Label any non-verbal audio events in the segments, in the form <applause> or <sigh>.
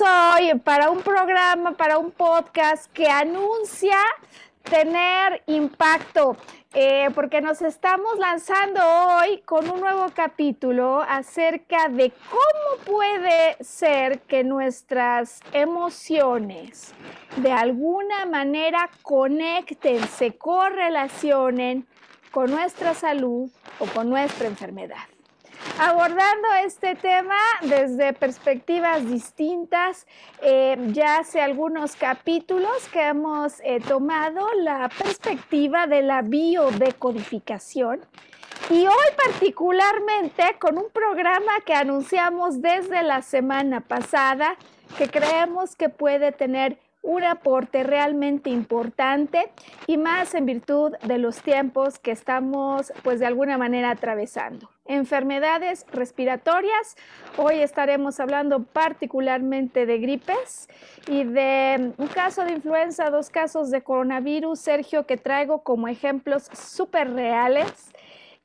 Hoy para un programa, para un podcast que anuncia tener impacto, eh, porque nos estamos lanzando hoy con un nuevo capítulo acerca de cómo puede ser que nuestras emociones de alguna manera conecten, se correlacionen con nuestra salud o con nuestra enfermedad abordando este tema desde perspectivas distintas. Eh, ya hace algunos capítulos que hemos eh, tomado la perspectiva de la biodecodificación. Y hoy particularmente con un programa que anunciamos desde la semana pasada que creemos que puede tener un aporte realmente importante y más en virtud de los tiempos que estamos pues de alguna manera atravesando. Enfermedades respiratorias, hoy estaremos hablando particularmente de gripes y de un caso de influenza, dos casos de coronavirus, Sergio, que traigo como ejemplos súper reales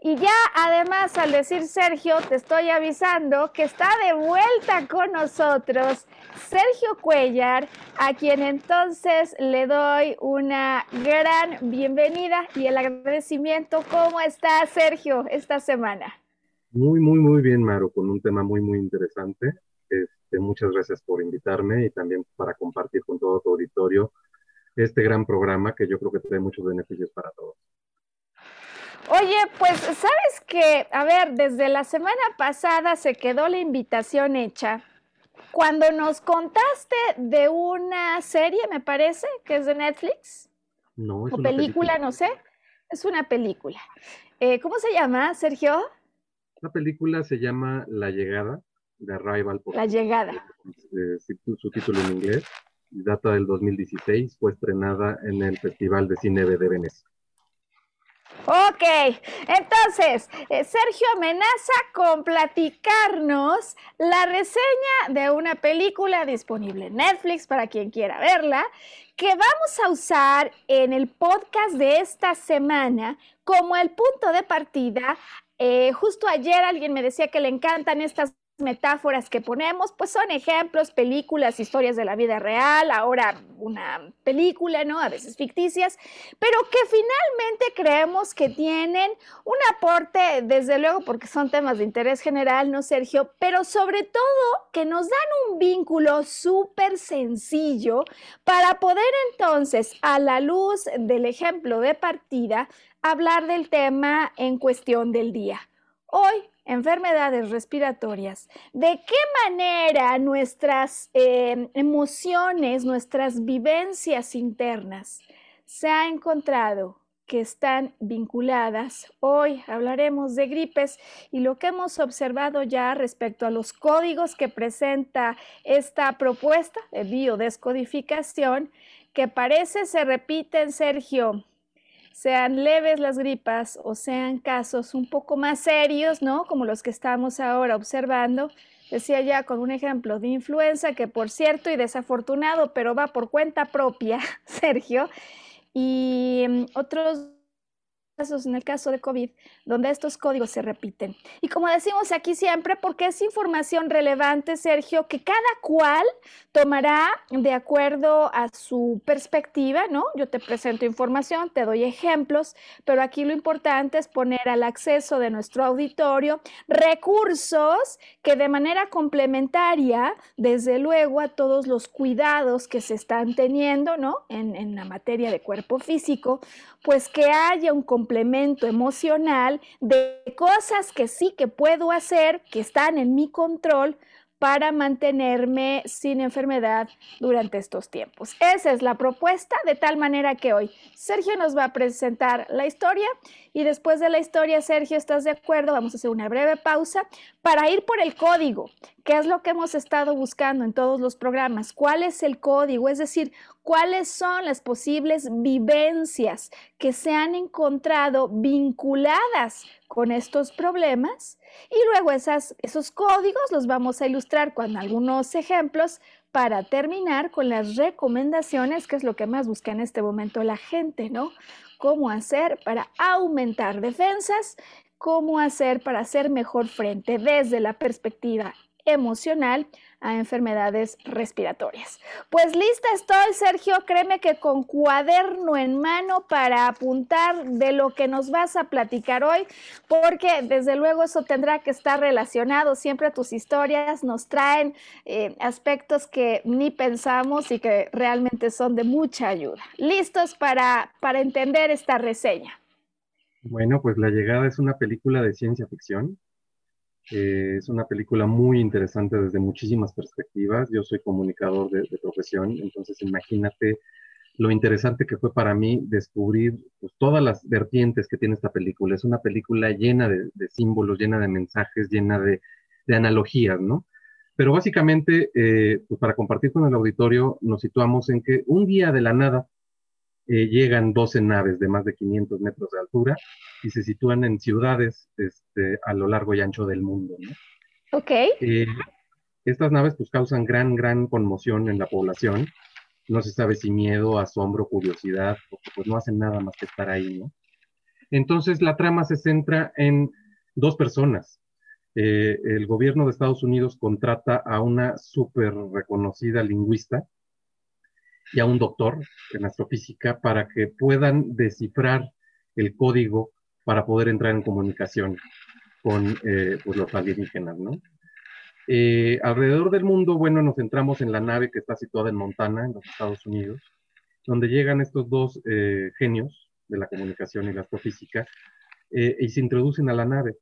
y ya además al decir Sergio, te estoy avisando que está de vuelta con nosotros Sergio Cuellar, a quien entonces le doy una gran bienvenida y el agradecimiento. ¿Cómo está Sergio esta semana? Muy, muy, muy bien, Maro, con un tema muy, muy interesante. Este, muchas gracias por invitarme y también para compartir con todo tu auditorio este gran programa que yo creo que trae muchos beneficios para todos. Oye, pues sabes que, a ver, desde la semana pasada se quedó la invitación hecha. Cuando nos contaste de una serie, me parece, que es de Netflix. No, es o una película, no sé. Es una película. Eh, ¿Cómo se llama, Sergio? La película se llama La Llegada, de Arrival. La Llegada. Eh, su, su título en inglés. Data del 2016, fue estrenada en el Festival de Cine de Venecia. Ok, entonces, eh, Sergio amenaza con platicarnos la reseña de una película disponible en Netflix para quien quiera verla, que vamos a usar en el podcast de esta semana como el punto de partida. Eh, justo ayer alguien me decía que le encantan estas metáforas que ponemos, pues son ejemplos, películas, historias de la vida real, ahora una película, ¿no? A veces ficticias, pero que finalmente creemos que tienen un aporte, desde luego, porque son temas de interés general, ¿no, Sergio? Pero sobre todo que nos dan un vínculo súper sencillo para poder entonces, a la luz del ejemplo de partida, hablar del tema en cuestión del día. Hoy enfermedades respiratorias, de qué manera nuestras eh, emociones, nuestras vivencias internas se ha encontrado que están vinculadas. Hoy hablaremos de gripes y lo que hemos observado ya respecto a los códigos que presenta esta propuesta de biodescodificación, que parece se repiten, Sergio, sean leves las gripas o sean casos un poco más serios, ¿no? Como los que estamos ahora observando. Decía ya con un ejemplo de influenza que por cierto y desafortunado, pero va por cuenta propia, <laughs> Sergio, y mm, otros en el caso de COVID, donde estos códigos se repiten. Y como decimos aquí siempre, porque es información relevante, Sergio, que cada cual tomará de acuerdo a su perspectiva, ¿no? Yo te presento información, te doy ejemplos, pero aquí lo importante es poner al acceso de nuestro auditorio recursos que de manera complementaria, desde luego, a todos los cuidados que se están teniendo, ¿no? En, en la materia de cuerpo físico, pues que haya un complemento emocional de cosas que sí que puedo hacer, que están en mi control para mantenerme sin enfermedad durante estos tiempos. Esa es la propuesta, de tal manera que hoy Sergio nos va a presentar la historia y después de la historia, Sergio, ¿estás de acuerdo? Vamos a hacer una breve pausa para ir por el código, que es lo que hemos estado buscando en todos los programas. ¿Cuál es el código? Es decir, cuáles son las posibles vivencias que se han encontrado vinculadas con estos problemas y luego esas, esos códigos los vamos a ilustrar con algunos ejemplos para terminar con las recomendaciones, que es lo que más busca en este momento la gente, ¿no? Cómo hacer para aumentar defensas, cómo hacer para hacer mejor frente desde la perspectiva emocional a enfermedades respiratorias. Pues lista estoy, Sergio, créeme que con cuaderno en mano para apuntar de lo que nos vas a platicar hoy, porque desde luego eso tendrá que estar relacionado. Siempre tus historias nos traen eh, aspectos que ni pensamos y que realmente son de mucha ayuda. ¿Listos para, para entender esta reseña? Bueno, pues La Llegada es una película de ciencia ficción eh, es una película muy interesante desde muchísimas perspectivas. Yo soy comunicador de, profesión, entonces imagínate lo interesante que fue para mí descubrir pues, todas las vertientes que tiene esta película. Es una película llena de, símbolos, llena de mensajes, llena de, analogías, ¿no? Pero básicamente, eh, pues para compartir con el auditorio, nos situamos en que un día de la nada, eh, llegan 12 naves de más de 500 metros de altura y se sitúan en ciudades este, a lo largo y ancho del mundo. Ok. Eh, estas naves pues causan gran, gran conmoción en la población. No se sabe si miedo, asombro, curiosidad, porque pues no hacen nada más que estar ahí, ¿no? Entonces la trama se centra en dos personas. Eh, el gobierno de Estados Unidos contrata a una súper reconocida lingüista y a un doctor en astrofísica para que puedan descifrar el código para poder entrar en comunicación con eh, pues, los alienígenas, ¿no? Eh, alrededor del mundo, bueno, nos centramos en la nave que está situada en Montana, en los Estados Unidos, donde llegan estos dos eh, genios de la comunicación y la astrofísica y se introducen a la nave.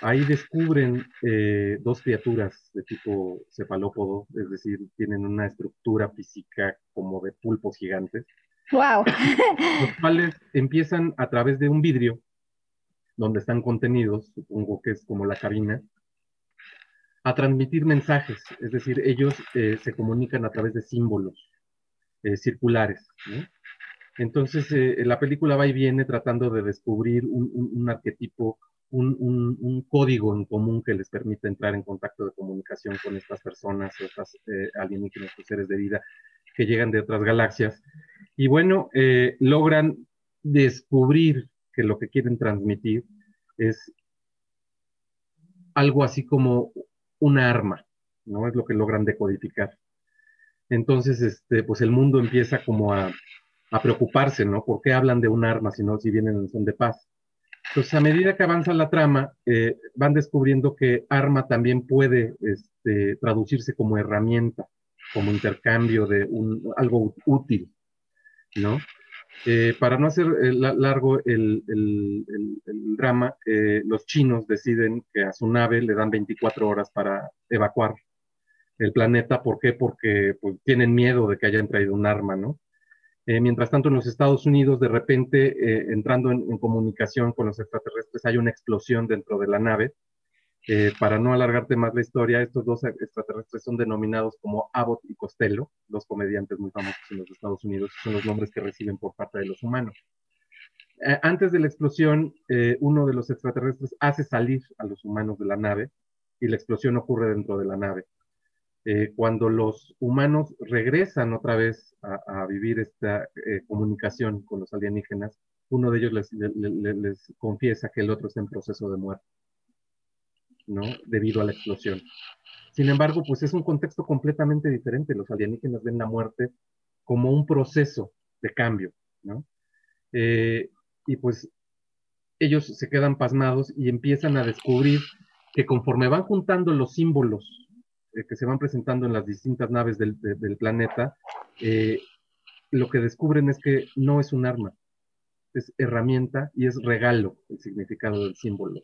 Ahí descubren eh, dos criaturas de tipo cefalópodo, es decir, tienen una estructura física como de pulpos gigantes. ¡Wow! Los <laughs> cuales empiezan a través de un vidrio donde están contenidos, supongo que es como la cabina, a transmitir mensajes, es decir, ellos eh, se comunican a través de símbolos eh, circulares. Entonces, la película va y viene tratando de descubrir un arquetipo un, código en común que les permite entrar en contacto de comunicación con estas personas, estas eh, alienígenas, seres de vida que llegan de otras galaxias. Y bueno, eh, logran descubrir que lo que quieren transmitir es algo así como una arma, ¿no? Es lo que logran decodificar. Entonces, este, pues el mundo empieza como a, preocuparse, ¿no? ¿Por qué hablan de un arma si no, si vienen en son de paz? Entonces, a medida que avanza la trama, eh, van descubriendo que arma también puede este, traducirse como herramienta, como intercambio de algo útil, ¿no? Eh, para no hacer eh, largo el, drama, los chinos deciden que a su nave le dan 24 horas para evacuar el planeta. ¿Por qué? Porque pues, tienen miedo de que hayan traído un arma, ¿no? Eh, mientras tanto, en los Estados Unidos, de repente, eh, entrando en, comunicación con los extraterrestres, hay una explosión dentro de la nave. Eh, para no alargarte más la historia, estos dos extraterrestres son denominados como Abbott y Costello, dos comediantes muy famosos en los Estados Unidos, son los nombres que reciben por parte de los humanos. antes de la explosión, uno de los extraterrestres hace salir a los humanos de la nave y la explosión ocurre dentro de la nave. Eh, cuando los humanos regresan otra vez a, vivir esta eh, comunicación con los alienígenas, uno de ellos les, les, confiesa que el otro está en proceso de muerte, ¿no? Debido a la explosión. Sin embargo, pues es un contexto completamente diferente. Los alienígenas ven la muerte como un proceso de cambio, ¿no? Eh, y pues ellos se quedan pasmados y empiezan a descubrir que conforme van juntando los símbolos que se van presentando en las distintas naves del, planeta, eh, lo que descubren es que no es un arma, es herramienta y es regalo el significado del símbolo.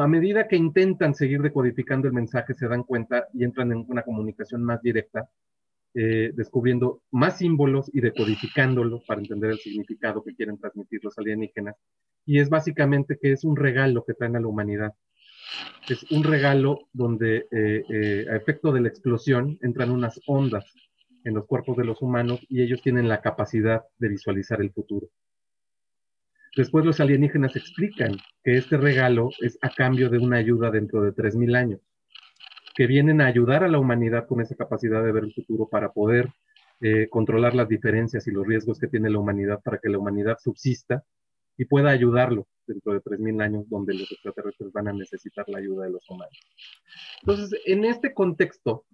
a medida que intentan seguir decodificando el mensaje, se dan cuenta y entran en una comunicación más directa, eh, descubriendo más símbolos y decodificándolos para entender el significado que quieren transmitir los alienígenas. Y es básicamente que es un regalo que traen a la humanidad. Es un regalo donde eh, eh, a efecto de la explosión entran unas ondas en los cuerpos de los humanos y ellos tienen la capacidad de visualizar el futuro. Después los alienígenas explican que este regalo es a cambio de una ayuda dentro de 3.000 años, que vienen a ayudar a la humanidad con esa capacidad de ver el futuro para poder eh, controlar las diferencias y los riesgos que tiene la humanidad para que la humanidad subsista y pueda ayudarlo dentro de 3.000 años donde los extraterrestres van a necesitar la ayuda de los humanos. Entonces, en este contexto,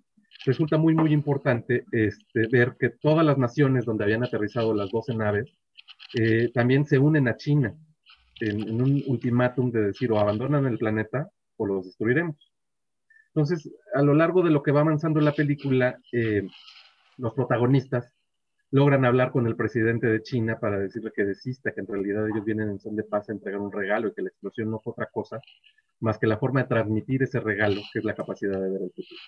resulta muy, muy importante este, ver que todas las naciones donde habían aterrizado las 12 naves eh, también se unen a China en, un ultimátum de decir o abandonan el planeta o los destruiremos. Entonces, a lo largo de lo que va avanzando la película, eh, los protagonistas logran hablar con el presidente de China para decirle que desista, que en realidad ellos vienen en son de paz a entregar un regalo y que la explosión no fue otra cosa más que la forma de transmitir ese regalo, que es la capacidad de ver el futuro.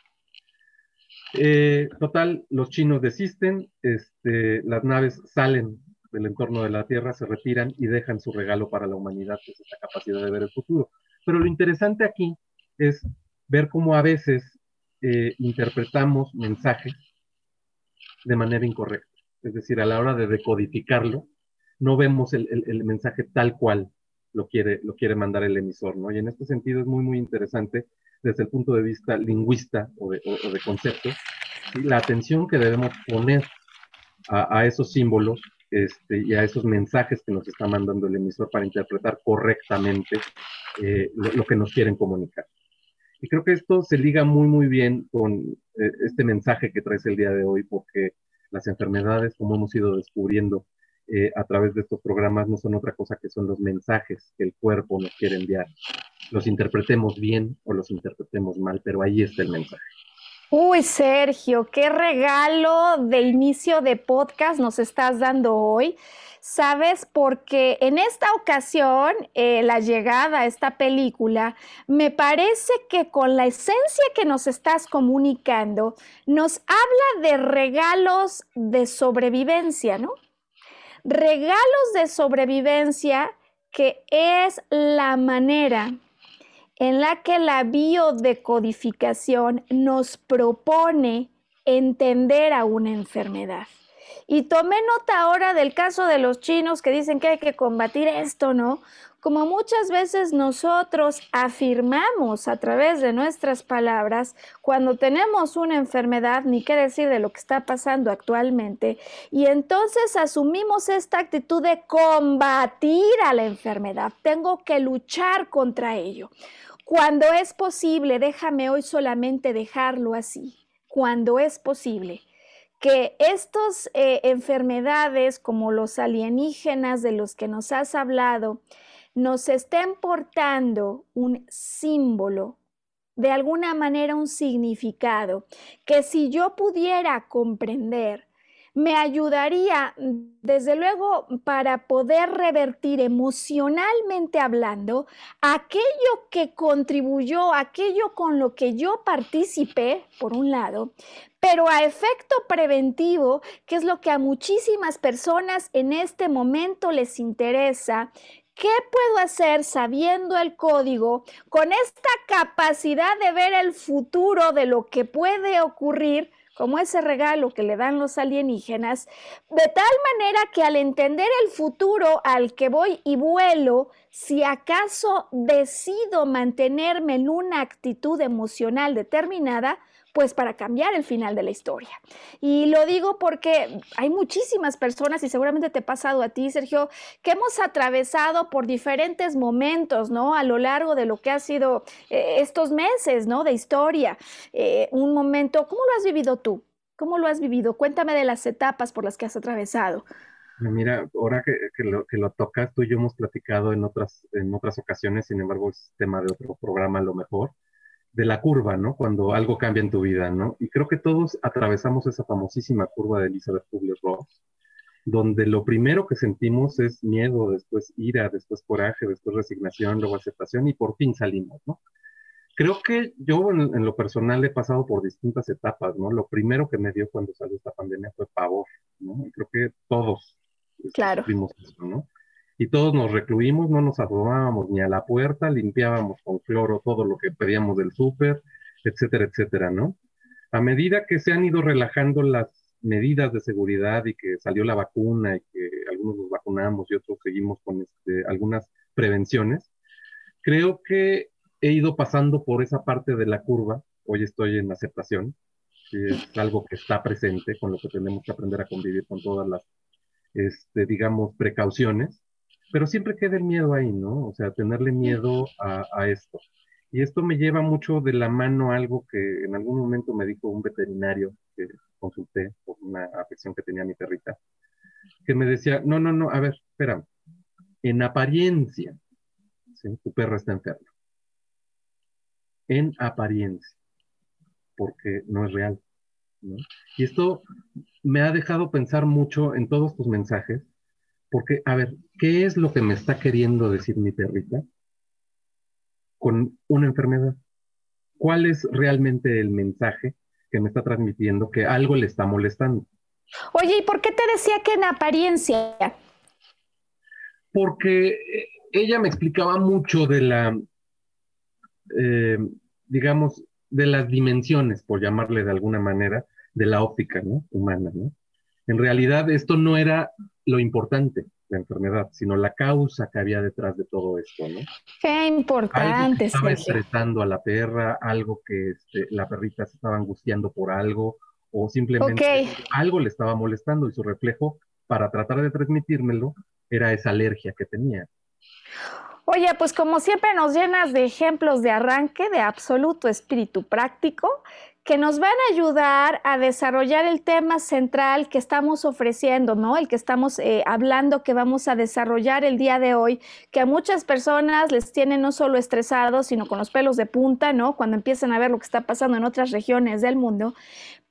Eh, total, los chinos desisten, este, las naves salen del entorno de la Tierra, se retiran y dejan su regalo para la humanidad, que es esta capacidad de ver el futuro. Pero lo interesante aquí es ver cómo a veces eh, interpretamos mensajes de manera incorrecta. Es decir, a la hora de decodificarlo, no vemos el, mensaje tal cual lo quiere, lo quiere mandar el emisor, ¿no? Y en este sentido es muy, muy interesante desde el punto de vista lingüista o de, concepto, la atención que debemos poner a esos símbolos este, y a esos mensajes que nos está mandando el emisor para interpretar correctamente eh, lo, que nos quieren comunicar. Y creo que esto se liga muy, muy bien con eh, este mensaje que traes el día de hoy, porque las enfermedades, como hemos ido descubriendo eh, a través de estos programas, no son otra cosa que son los mensajes que el cuerpo nos quiere enviar. Los interpretemos bien o los interpretemos mal, pero ahí está el mensaje. Uy, Sergio, qué regalo de inicio de podcast nos estás dando hoy. Sabes, porque en esta ocasión, eh, la llegada a esta película, me parece que con la esencia que nos estás comunicando, nos habla de regalos de sobrevivencia, ¿no? Regalos de sobrevivencia que es la manera en la que la biodecodificación nos propone entender a una enfermedad. Y tomé nota ahora del caso de los chinos que dicen que hay que combatir esto, ¿no? Como muchas veces nosotros afirmamos a través de nuestras palabras cuando tenemos una enfermedad, ni qué decir de lo que está pasando actualmente, y entonces asumimos esta actitud de combatir a la enfermedad. Tengo que luchar contra ello. Cuando es posible, déjame hoy solamente dejarlo así, cuando es posible que estas eh, enfermedades como los alienígenas de los que nos has hablado nos estén portando un símbolo, de alguna manera un significado, que si yo pudiera comprender, me ayudaría, desde luego, para poder revertir emocionalmente hablando aquello que contribuyó, aquello con lo que yo participé, por un lado, pero a efecto preventivo, que es lo que a muchísimas personas en este momento les interesa, ¿Qué puedo hacer sabiendo el código con esta capacidad de ver el futuro de lo que puede ocurrir como ese regalo que le dan los alienígenas, de tal manera que al entender el futuro al que voy y vuelo, si acaso decido mantenerme en una actitud emocional determinada, pues para cambiar el final de la historia. Y lo digo porque hay muchísimas personas, y seguramente te ha pasado a ti, Sergio, que hemos atravesado por diferentes momentos, ¿no? A lo largo de lo que ha sido eh, estos meses, ¿no? De historia. Eh, un momento, ¿cómo lo has vivido tú? ¿Cómo lo has vivido? Cuéntame de las etapas por las que has atravesado. Mira, ahora que, lo, tocas, tú y yo hemos platicado en otras, en otras ocasiones, sin embargo es tema de otro programa lo mejor, de la curva, ¿no? Cuando algo cambia en tu vida, ¿no? Y creo que todos atravesamos esa famosísima curva de Elizabeth Kubler-Ross, donde lo primero que sentimos es miedo, después ira, después coraje, después resignación, luego aceptación y por fin salimos, ¿no? Creo que yo en, lo personal he pasado por distintas etapas, ¿no? Lo primero que me dio cuando salió esta pandemia fue pavor, ¿no? creo que todos este, claro. eso, ¿no? Y todos nos recluimos, no nos asomábamos ni a la puerta, limpiábamos con cloro todo lo que pedíamos del súper, etcétera, etcétera, ¿no? A medida que se han ido relajando las medidas de seguridad y que salió la vacuna y que algunos nos vacunamos y otros seguimos con este, algunas prevenciones, creo que he ido pasando por esa parte de la curva. Hoy estoy en aceptación, que es algo que está presente, con lo que tenemos que aprender a convivir con todas las, este, digamos, precauciones, pero siempre queda el miedo ahí, ¿no? O sea, tenerle miedo a, a esto. Y esto me lleva mucho de la mano a algo que en algún momento me dijo un veterinario que consulté por una afección que tenía mi perrita, que me decía, no, no, no, a ver, espera, en apariencia, ¿sí? tu perro está enfermo en apariencia, porque no es real. Y esto me ha dejado pensar mucho en todos tus mensajes, porque, a ver, ¿qué es lo que me está queriendo decir mi perrita con una enfermedad? ¿Cuál es realmente el mensaje que me está transmitiendo que algo le está molestando? Oye, ¿y por qué te decía que en apariencia? Porque eh, ella me explicaba mucho de la eh, digamos, de las dimensiones, por llamarle de alguna manera, de la óptica ¿no? humana. ¿no? En realidad esto no era lo importante, la enfermedad, sino la causa que había detrás de todo esto, ¿no? Qué importante. estaba estresando a la perra, algo que este, la perrita se estaba angustiando por algo, o simplemente algo le estaba molestando y su reflejo para tratar de transmitírmelo era esa alergia que tenía. Oye, pues como siempre nos llenas de ejemplos de arranque, de absoluto espíritu práctico, que nos van a ayudar a desarrollar el tema central que estamos ofreciendo, ¿no? El que estamos eh, hablando, que vamos a desarrollar el día de hoy, que a muchas personas les tiene no solo estresados, sino con los pelos de punta, ¿no? Cuando empiezan a ver lo que está pasando en otras regiones del mundo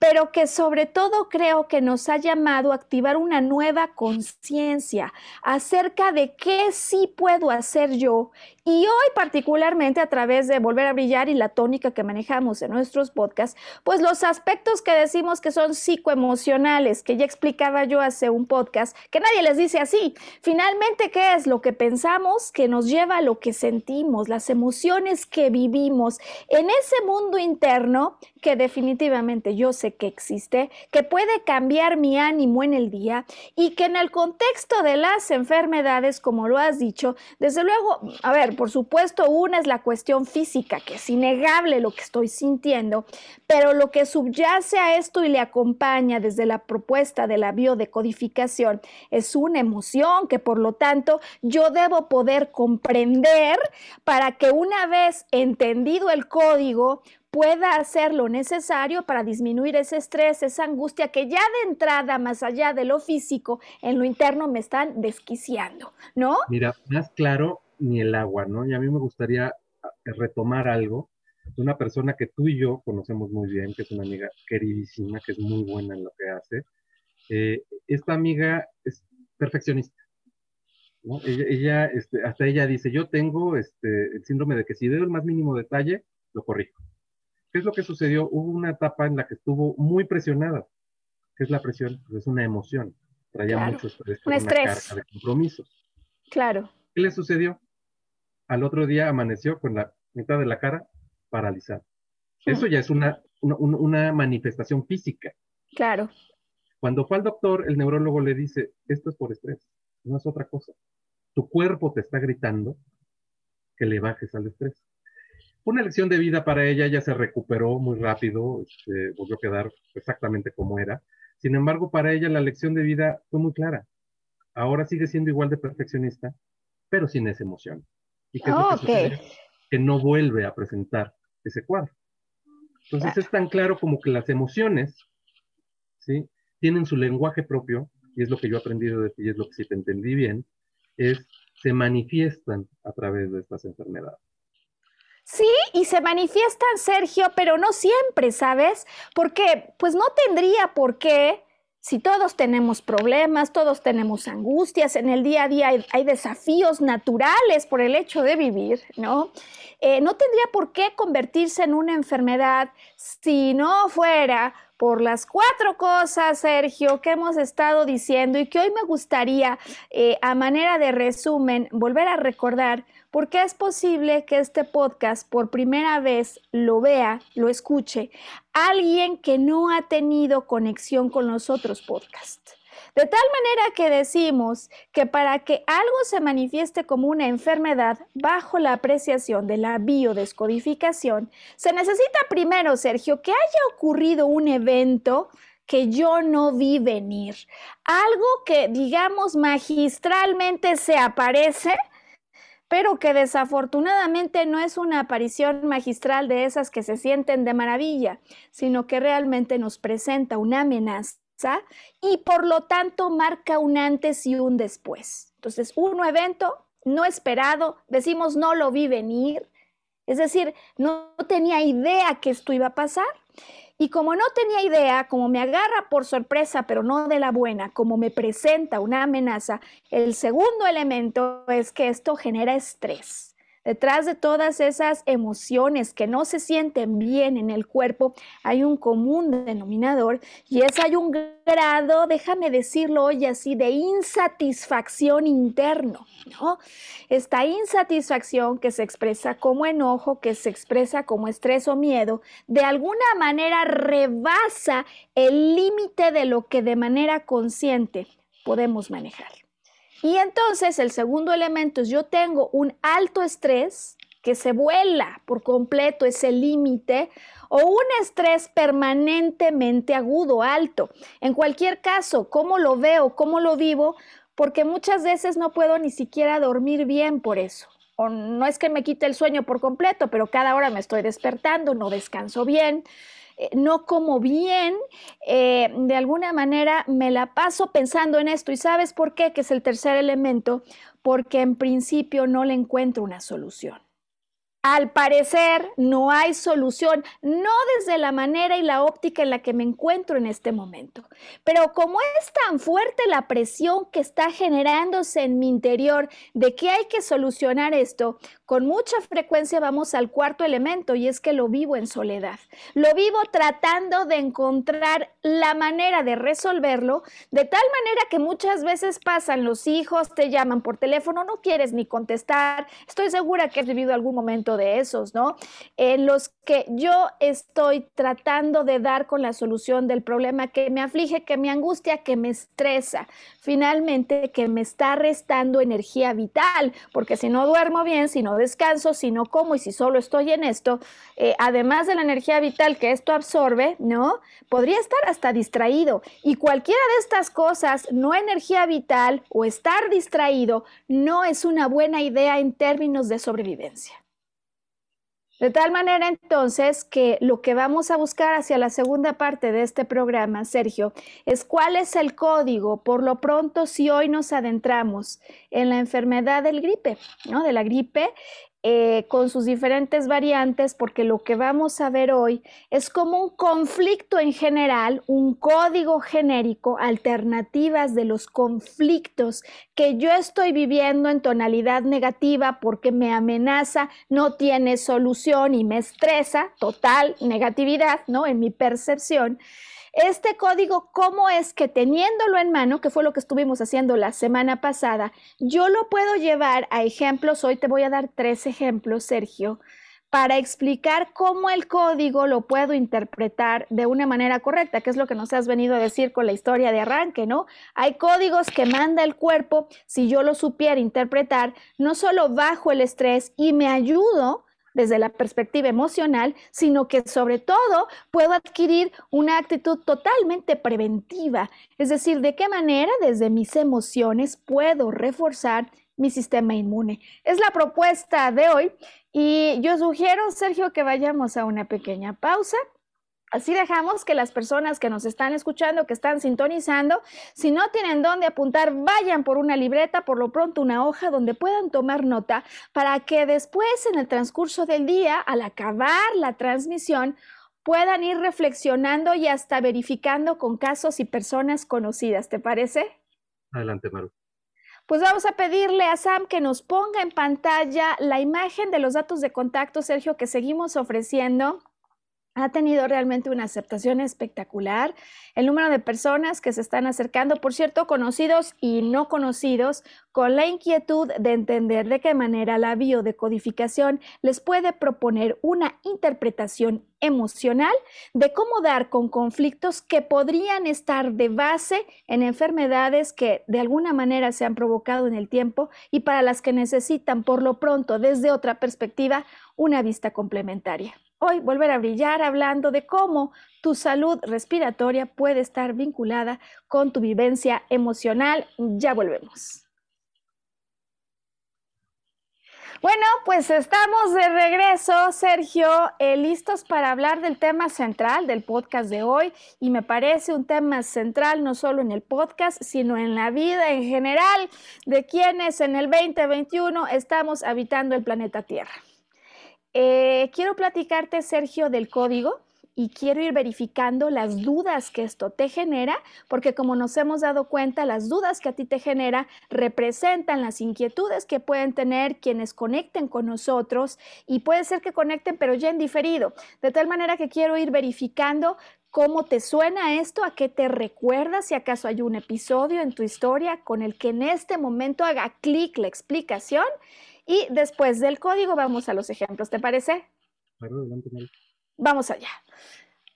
pero que sobre todo creo que nos ha llamado a activar una nueva conciencia acerca de qué sí puedo hacer yo y hoy particularmente a través de Volver a Brillar y la tónica que manejamos en nuestros podcasts, pues los aspectos que decimos que son psicoemocionales, que ya explicaba yo hace un podcast, que nadie les dice así. Finalmente, ¿qué es lo que pensamos que nos lleva a lo que sentimos, las emociones que vivimos en ese mundo interno que definitivamente yo sé que existe, que puede cambiar mi ánimo en el día y que en el contexto de las enfermedades, como lo has dicho, desde luego, a ver, por supuesto, una es la cuestión física, que es innegable lo que estoy sintiendo, pero lo que subyace a esto y le acompaña desde la propuesta de la biodecodificación es una emoción que por lo tanto yo debo poder comprender para que una vez entendido el código pueda hacer lo necesario para disminuir ese estrés, esa angustia que ya de entrada, más allá de lo físico, en lo interno me están desquiciando, ¿no? Mira, más claro ni el agua, ¿no? Y a mí me gustaría ah, retomar algo de una persona que tú y yo conocemos muy bien, que es una amiga queridísima, que es muy buena en lo que hace. Eh, esta amiga es perfeccionista. ¿no? Ella, este, hasta ella dice, yo tengo este, el síndrome de que si veo el más mínimo detalle, lo corrijo. ¿Qué es lo que sucedió? Hubo una etapa en la que estuvo muy presionada. ¿Qué es la presión? Pues es una emoción. Traía mucho estrés, un estrés. de compromisos. Claro. ¿Qué le sucedió? Al otro día amaneció con la mitad de la cara paralizada. Eso ya es una, una, manifestación física. Claro. Cuando fue al doctor, el neurólogo le dice, esto es por estrés, no es otra cosa. Tu cuerpo te está gritando que le bajes al estrés. una lección de vida para ella, ella se recuperó muy rápido, este, volvió a quedar exactamente como era. Sin embargo, para ella la lección de vida fue muy clara. Ahora sigue siendo igual de perfeccionista, pero sin esa emoción. ¿Y qué que, que no vuelve a presentar ese cuadro. Entonces es tan claro como que las emociones, ¿sí? Tienen su lenguaje propio, y es lo que yo he aprendido de ti, y es lo que sí te entendí bien, es se manifiestan a través de estas enfermedades. Sí, y se manifiestan, Sergio, pero no siempre, ¿sabes? Porque pues no tendría por qué, si todos tenemos problemas, todos tenemos angustias, en el día a día hay, desafíos naturales por el hecho de vivir, ¿no? Eh, no tendría por qué convertirse en una enfermedad si no fuera por las cuatro cosas, Sergio, que hemos estado diciendo y que hoy me gustaría, eh, a manera de resumen, volver a recordar, porque es posible que este podcast por primera vez lo vea, lo escuche, alguien que no ha tenido conexión con los otros podcasts. De tal manera que decimos que para que algo se manifieste como una enfermedad bajo la apreciación de la biodescodificación, se necesita primero, Sergio, que haya ocurrido un evento que yo no vi venir, algo que, digamos, magistralmente se aparece pero que desafortunadamente no es una aparición magistral de esas que se sienten de maravilla, sino que realmente nos presenta una amenaza y por lo tanto marca un antes y un después. Entonces, un evento no esperado, decimos no lo vi venir, es decir, no tenía idea que esto iba a pasar. Y como no tenía idea, como me agarra por sorpresa, pero no de la buena, como me presenta una amenaza, el segundo elemento es que esto genera estrés. Detrás de todas esas emociones que no se sienten bien en el cuerpo, hay un común denominador y es hay un grado, déjame decirlo hoy así, de insatisfacción interno, ¿no? Esta insatisfacción que se expresa como enojo, que se expresa como estrés o miedo, de alguna manera rebasa el límite de lo que de manera consciente podemos manejar. Y entonces el segundo elemento es yo tengo un alto estrés que se vuela por completo ese límite o un estrés permanentemente agudo, alto. En cualquier caso, ¿cómo lo veo? ¿Cómo lo vivo? Porque muchas veces no puedo ni siquiera dormir bien por eso. O no es que me quite el sueño por completo, pero cada hora me estoy despertando, no descanso bien. Eh, no como bien, eh, de alguna manera me la paso pensando en esto. ¿Y sabes por qué? Que es el tercer elemento, porque en principio no le encuentro una solución. Al parecer no hay solución, no desde la manera y la óptica en la que me encuentro en este momento. Pero como es tan fuerte la presión que está generándose en mi interior de que hay que solucionar esto, con mucha frecuencia vamos al cuarto elemento y es que lo vivo en soledad. Lo vivo tratando de encontrar la manera de resolverlo, de tal manera que muchas veces pasan los hijos, te llaman por teléfono, no quieres ni contestar. Estoy segura que has vivido algún momento de esos, ¿no? En los que yo estoy tratando de dar con la solución del problema que me aflige, que me angustia, que me estresa, finalmente que me está restando energía vital, porque si no duermo bien, si no descanso, si no como y si solo estoy en esto, eh, además de la energía vital que esto absorbe, ¿no? Podría estar hasta distraído y cualquiera de estas cosas, no energía vital o estar distraído, no es una buena idea en términos de sobrevivencia. De tal manera entonces que lo que vamos a buscar hacia la segunda parte de este programa, Sergio, es cuál es el código, por lo pronto, si hoy nos adentramos en la enfermedad del gripe, ¿no? De la gripe, eh, con sus diferentes variantes, porque lo que vamos a ver hoy es como un conflicto en general, un código genérico, alternativas de los conflictos que yo estoy viviendo en tonalidad negativa porque me amenaza, no tiene solución y me estresa, total negatividad, ¿no? En mi percepción. Este código, ¿cómo es que teniéndolo en mano, que fue lo que estuvimos haciendo la semana pasada, yo lo puedo llevar a ejemplos? Hoy te voy a dar tres ejemplos, Sergio, para explicar cómo el código lo puedo interpretar de una manera correcta, que es lo que nos has venido a decir con la historia de arranque, ¿no? Hay códigos que manda el cuerpo, si yo lo supiera interpretar, no solo bajo el estrés y me ayudo desde la perspectiva emocional, sino que sobre todo puedo adquirir una actitud totalmente preventiva, es decir, de qué manera desde mis emociones puedo reforzar mi sistema inmune. Es la propuesta de hoy y yo sugiero, Sergio, que vayamos a una pequeña pausa Así dejamos que las personas que nos están escuchando, que están sintonizando, si no tienen dónde apuntar, vayan por una libreta, por lo pronto una hoja donde puedan tomar nota para que después en el transcurso del día, al acabar la transmisión, puedan ir reflexionando y hasta verificando con casos y personas conocidas. ¿Te parece? Adelante, Maru. Pues vamos a pedirle a Sam que nos ponga en pantalla la imagen de los datos de contacto, Sergio, que seguimos ofreciendo ha tenido realmente una aceptación espectacular. El número de personas que se están acercando, por cierto, conocidos y no conocidos, con la inquietud de entender de qué manera la biodecodificación les puede proponer una interpretación emocional de cómo dar con conflictos que podrían estar de base en enfermedades que de alguna manera se han provocado en el tiempo y para las que necesitan por lo pronto desde otra perspectiva una vista complementaria hoy volver a brillar hablando de cómo tu salud respiratoria puede estar vinculada con tu vivencia emocional. Ya volvemos. Bueno, pues estamos de regreso, Sergio, eh, listos para hablar del tema central del podcast de hoy y me parece un tema central no solo en el podcast, sino en la vida en general de quienes en el 2021 estamos habitando el planeta Tierra. Eh, quiero platicarte, Sergio, del código y quiero ir verificando las dudas que esto te genera, porque como nos hemos dado cuenta, las dudas que a ti te genera representan las inquietudes que pueden tener quienes conecten con nosotros y puede ser que conecten pero ya en diferido. De tal manera que quiero ir verificando cómo te suena esto, a qué te recuerda, si acaso hay un episodio en tu historia con el que en este momento haga clic la explicación y después del código vamos a los ejemplos, ¿te parece? Vamos allá.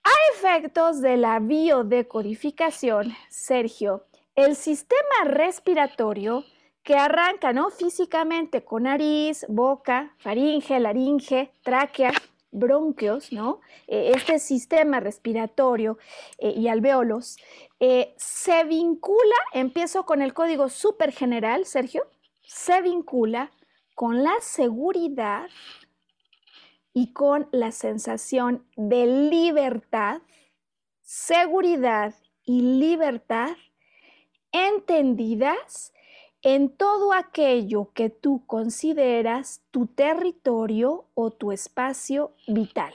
A efectos de la biodecodificación, Sergio, el sistema respiratorio que arranca ¿no? físicamente con nariz, boca, faringe, laringe, tráquea, bronquios, ¿no? Eh, este sistema respiratorio eh, y alveolos, eh, se vincula, empiezo con el código súper general, Sergio, se vincula con la seguridad y con la sensación de libertad, seguridad y libertad entendidas en todo aquello que tú consideras tu territorio o tu espacio vital.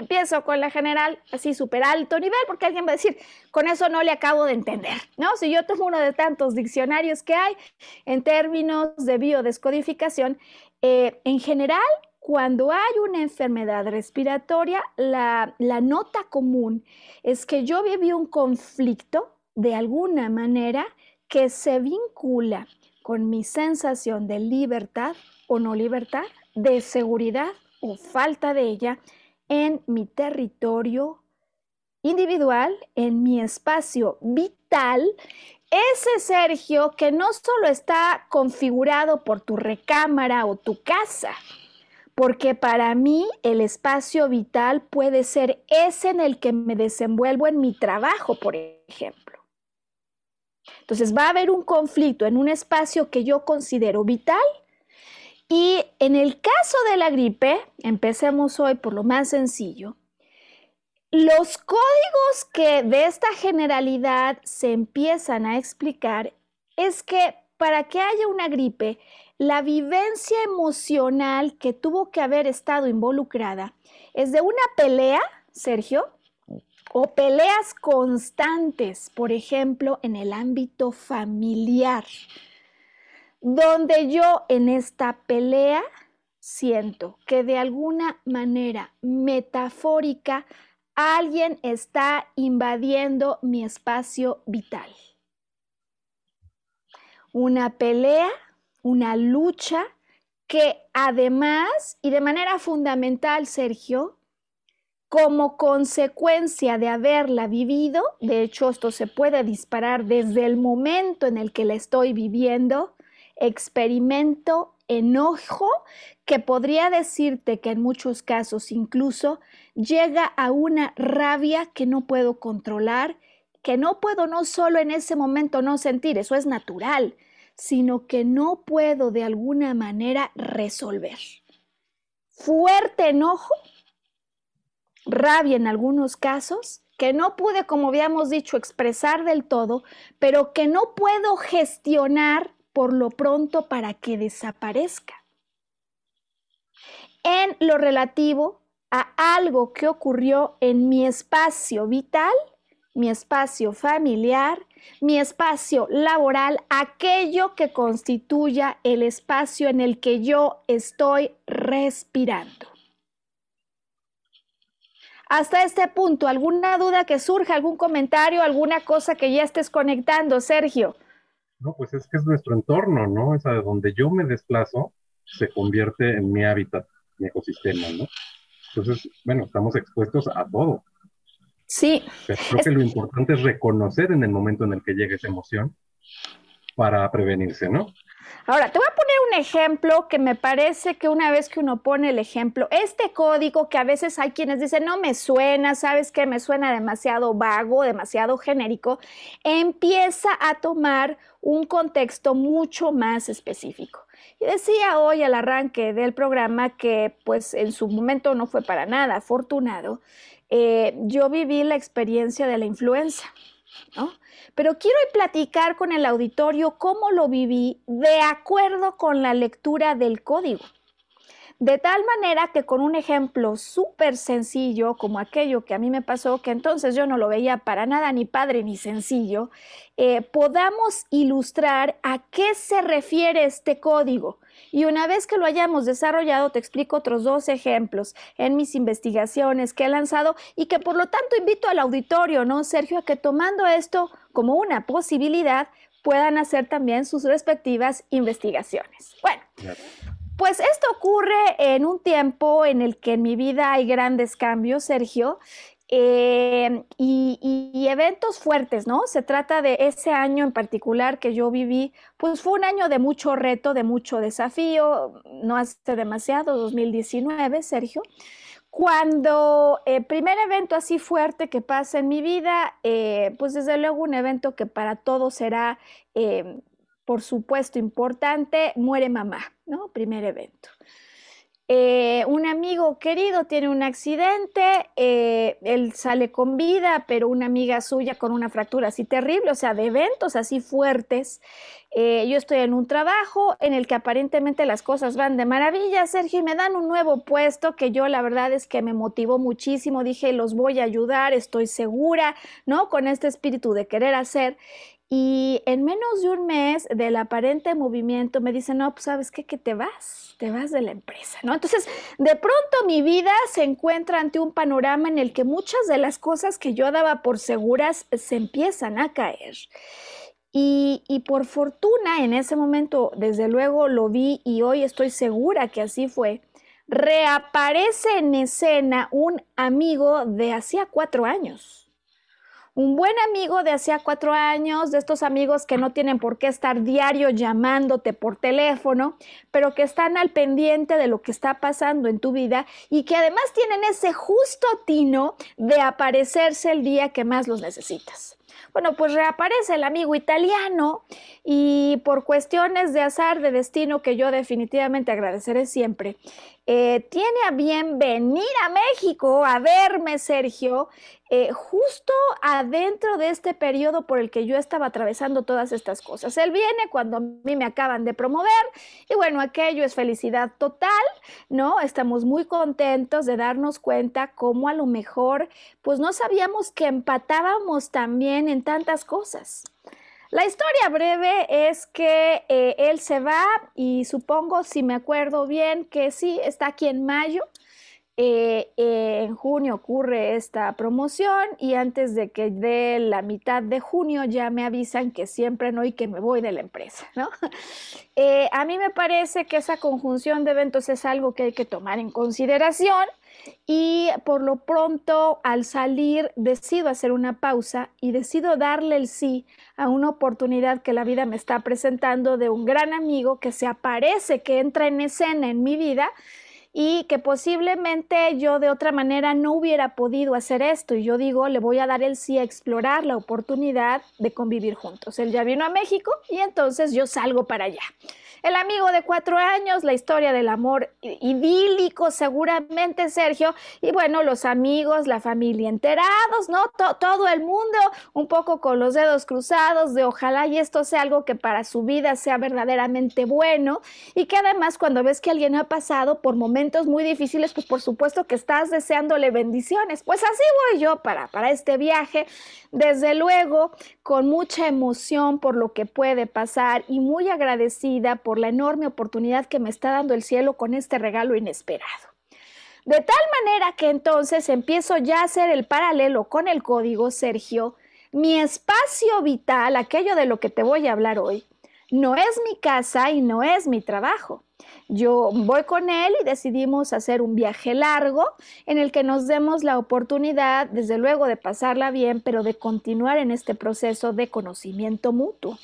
Empiezo con la general, así súper alto nivel, porque alguien va a decir, con eso no le acabo de entender, ¿no? Si yo tomo uno de tantos diccionarios que hay en términos de biodescodificación, eh, en general, cuando hay una enfermedad respiratoria, la, la nota común es que yo viví un conflicto de alguna manera que se vincula con mi sensación de libertad o no libertad, de seguridad o falta de ella, en mi territorio individual, en mi espacio vital, ese Sergio que no solo está configurado por tu recámara o tu casa, porque para mí el espacio vital puede ser ese en el que me desenvuelvo en mi trabajo, por ejemplo. Entonces va a haber un conflicto en un espacio que yo considero vital y en el caso de la gripe, empecemos hoy por lo más sencillo, los códigos que de esta generalidad se empiezan a explicar es que para que haya una gripe, la vivencia emocional que tuvo que haber estado involucrada es de una pelea, Sergio, o peleas constantes, por ejemplo, en el ámbito familiar donde yo en esta pelea siento que de alguna manera metafórica alguien está invadiendo mi espacio vital. Una pelea, una lucha que además y de manera fundamental, Sergio, como consecuencia de haberla vivido, de hecho esto se puede disparar desde el momento en el que la estoy viviendo, experimento enojo que podría decirte que en muchos casos incluso llega a una rabia que no puedo controlar, que no puedo no solo en ese momento no sentir, eso es natural, sino que no puedo de alguna manera resolver. Fuerte enojo, rabia en algunos casos, que no pude, como habíamos dicho, expresar del todo, pero que no puedo gestionar por lo pronto para que desaparezca. En lo relativo a algo que ocurrió en mi espacio vital, mi espacio familiar, mi espacio laboral, aquello que constituya el espacio en el que yo estoy respirando. Hasta este punto, ¿alguna duda que surja, algún comentario, alguna cosa que ya estés conectando, Sergio? No, pues es que es nuestro entorno, ¿no? Es a donde yo me desplazo, se convierte en mi hábitat, mi ecosistema, ¿no? Entonces, bueno, estamos expuestos a todo. Sí. creo que lo importante es reconocer en el momento en el que llegue esa emoción para prevenirse, ¿no? Ahora, te voy a poner un ejemplo que me parece que una vez que uno pone el ejemplo, este código que a veces hay quienes dicen, no me suena, sabes que me suena demasiado vago, demasiado genérico, empieza a tomar un contexto mucho más específico. Y decía hoy al arranque del programa que pues en su momento no fue para nada afortunado, eh, yo viví la experiencia de la influenza, Pero quiero platicar con el auditorio cómo lo viví de acuerdo con la lectura del código. De tal manera que con un ejemplo súper sencillo como aquello que a mí me pasó, que entonces yo no lo veía para nada ni padre ni sencillo, eh, podamos ilustrar a qué se refiere este código. Y una vez que lo hayamos desarrollado, te explico otros dos ejemplos en mis investigaciones que he lanzado y que por lo tanto invito al auditorio, ¿no, Sergio, a que tomando esto como una posibilidad, puedan hacer también sus respectivas investigaciones. Bueno. Pues esto ocurre en un tiempo en el que en mi vida hay grandes cambios, Sergio, eh, y, eventos fuertes, ¿no? Se trata de ese año en particular que yo viví, pues fue un año de mucho reto, de mucho desafío, no hace demasiado, 2019, Sergio. Cuando el eh, primer evento así fuerte que pasa en mi vida, eh, pues desde luego un evento que para todos será por supuesto, importante, muere mamá, ¿no? Primer evento. Eh, un amigo querido tiene un accidente, eh, él sale con vida, pero una amiga suya con una fractura así terrible, o sea, de eventos así fuertes. Eh, yo estoy en un trabajo en el que aparentemente las cosas van de maravilla, Sergio, y me dan un nuevo puesto que yo la verdad es que me motivó muchísimo, dije, los voy a ayudar, estoy segura, ¿no? Con este espíritu de querer hacer. Y en menos de un mes del aparente movimiento me dicen, no, pues sabes qué, que te vas, te vas de la empresa, ¿no? Entonces, de pronto mi vida se encuentra ante un panorama en el que muchas de las cosas que yo daba por seguras se empiezan a caer. Y, y, por fortuna en ese momento, desde luego lo vi y hoy estoy segura que así fue, reaparece en escena un amigo de hacía cuatro años un buen amigo de hacía cuatro años, de estos amigos que no tienen por qué estar diario llamándote por teléfono, pero que están al pendiente de lo que está pasando en tu vida y que además tienen ese justo tino de aparecerse el día que más los necesitas. Bueno, pues reaparece el amigo italiano y por cuestiones de azar, de destino, que yo definitivamente agradeceré siempre, eh, tiene a bien venir a México a verme, Sergio, eh, justo adentro de este periodo por el que yo estaba atravesando todas estas cosas. Él viene cuando a mí me acaban de promover y bueno, aquello es felicidad total, ¿no? Estamos muy contentos de darnos cuenta cómo a lo mejor pues no sabíamos que empatábamos también en tantas cosas. La historia breve es que eh, él se va y supongo, si me acuerdo bien, que sí, está aquí en mayo eh, eh, en junio ocurre esta promoción y antes de que dé la mitad de junio ya me avisan que siempre no y que me voy de la empresa, ¿no? <laughs> A mí me parece que esa conjunción de eventos es algo que hay que tomar en consideración y por lo pronto al salir decido hacer una pausa y decido darle el sí a una oportunidad que la vida me está presentando de un gran amigo que se aparece, que entra en escena en mi vida y que posiblemente yo de otra manera no hubiera podido hacer esto. Y yo digo, le voy a dar el sí a explorar la oportunidad de convivir juntos. Él ya vino a México y entonces yo salgo para allá. El amigo de cuatro años, la historia del amor idílico, seguramente, Sergio. Y bueno, los amigos, la familia enterados, ¿no? todo el mundo un poco con los dedos cruzados de ojalá y esto sea algo que para su vida sea verdaderamente bueno. Y que además cuando ves que alguien ha pasado por momentos muy difíciles, pues por supuesto que estás deseándole bendiciones. Pues así voy yo para, para este viaje. Desde luego, con mucha emoción por lo que puede pasar y muy agradecida por la enorme oportunidad que me está dando el cielo con este regalo inesperado. De tal manera que entonces empiezo ya a hacer el paralelo con el código, Sergio. Mi espacio vital, aquello de lo que te voy a hablar hoy, no es mi casa y no es mi trabajo. Yo voy con él y decidimos hacer un viaje largo en el que nos demos la oportunidad, desde luego, de pasarla bien, pero de continuar en este proceso de conocimiento mutuo.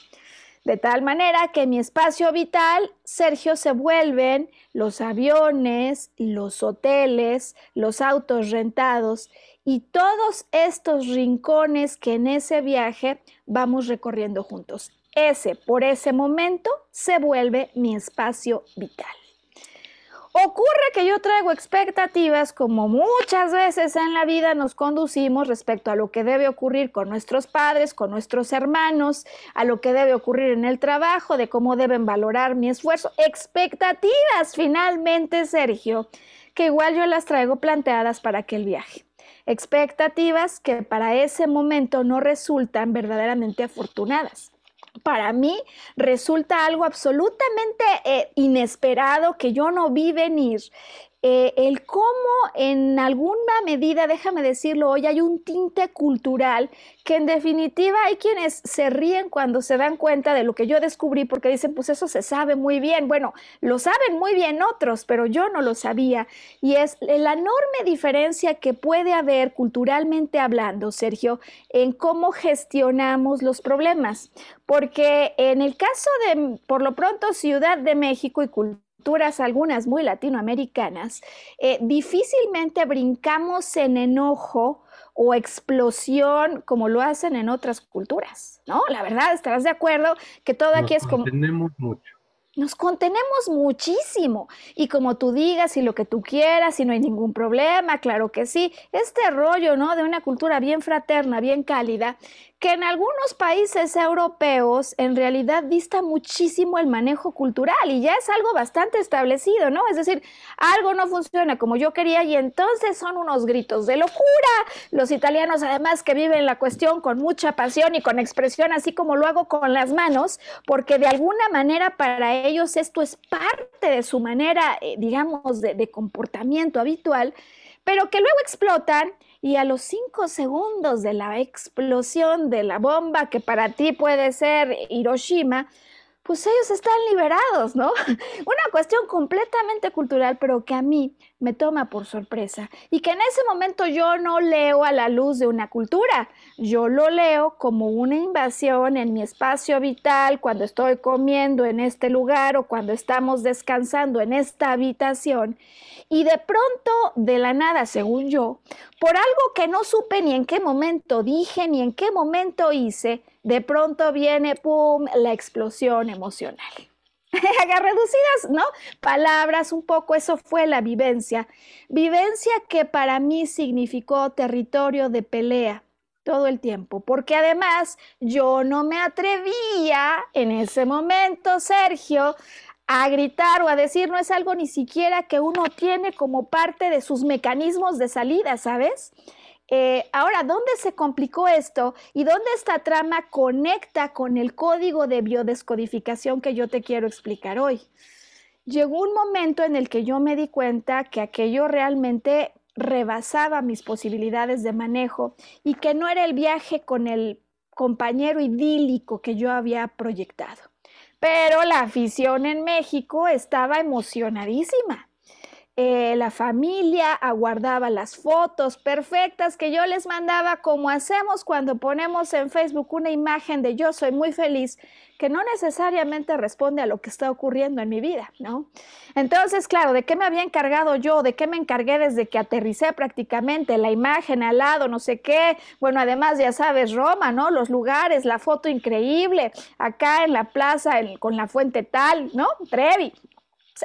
De tal manera que mi espacio vital, Sergio, se vuelven los aviones, los hoteles, los autos rentados y todos estos rincones que en ese viaje vamos recorriendo juntos ese por ese momento se vuelve mi espacio vital. Ocurre que yo traigo expectativas como muchas veces en la vida nos conducimos respecto a lo que debe ocurrir con nuestros padres, con nuestros hermanos, a lo que debe ocurrir en el trabajo, de cómo deben valorar mi esfuerzo. Expectativas finalmente, Sergio, que igual yo las traigo planteadas para aquel viaje. Expectativas que para ese momento no resultan verdaderamente afortunadas para mí resulta algo absolutamente eh, inesperado que yo no vi venir eh, el cómo en alguna medida, déjame decirlo hoy, hay un tinte cultural que en definitiva hay quienes se ríen cuando se dan cuenta de lo que yo descubrí porque dicen, pues eso se sabe muy bien. Bueno, lo saben muy bien otros, pero yo no lo sabía. Y es la enorme diferencia que puede haber culturalmente hablando, Sergio, en cómo gestionamos los problemas. Porque en el caso de, por lo pronto, Ciudad de México y cultura, algunas muy latinoamericanas, eh, difícilmente brincamos en enojo o explosión como lo hacen en otras culturas, ¿no? La verdad, estarás de acuerdo que todo aquí es como... Tenemos mucho nos contenemos muchísimo. Y como tú digas y lo que tú quieras y no hay ningún problema, claro que sí. Este rollo, ¿no? De una cultura bien fraterna, bien cálida, que en algunos países europeos en realidad dista muchísimo el manejo cultural y ya es algo bastante establecido, ¿no? Es decir, algo no funciona como yo quería y entonces son unos gritos de locura. Los italianos además que viven la cuestión con mucha pasión y con expresión, así como lo hago con las manos, porque de alguna manera para ellos esto es parte de su manera, eh, digamos, de, de comportamiento habitual, pero que luego explotan y a los cinco segundos de la explosión de la bomba, que para ti puede ser Hiroshima, pues ellos están liberados, ¿no? <laughs> Una cuestión completamente cultural, pero que a mí me toma por sorpresa y que en ese momento yo no leo a la luz de una cultura, yo lo leo como una invasión en mi espacio vital cuando estoy comiendo en este lugar o cuando estamos descansando en esta habitación y de pronto, de la nada, según yo, por algo que no supe ni en qué momento dije ni en qué momento hice, de pronto viene, ¡pum!, la explosión emocional. <laughs> reducidas, ¿no? Palabras, un poco, eso fue la vivencia. Vivencia que para mí significó territorio de pelea todo el tiempo, porque además yo no me atrevía en ese momento, Sergio, a gritar o a decir, no es algo ni siquiera que uno tiene como parte de sus mecanismos de salida, ¿sabes? Eh, ahora, ¿dónde se complicó esto y dónde esta trama conecta con el código de biodescodificación que yo te quiero explicar hoy? Llegó un momento en el que yo me di cuenta que aquello realmente rebasaba mis posibilidades de manejo y que no era el viaje con el compañero idílico que yo había proyectado. Pero la afición en México estaba emocionadísima. Eh, la familia aguardaba las fotos perfectas que yo les mandaba como hacemos cuando ponemos en Facebook una imagen de yo soy muy feliz que no necesariamente responde a lo que está ocurriendo en mi vida, ¿no? Entonces, claro, ¿de qué me había encargado yo? ¿De qué me encargué desde que aterricé prácticamente? La imagen al lado, no sé qué. Bueno, además, ya sabes, Roma, ¿no? Los lugares, la foto increíble, acá en la plaza con la fuente tal, ¿no? Trevi.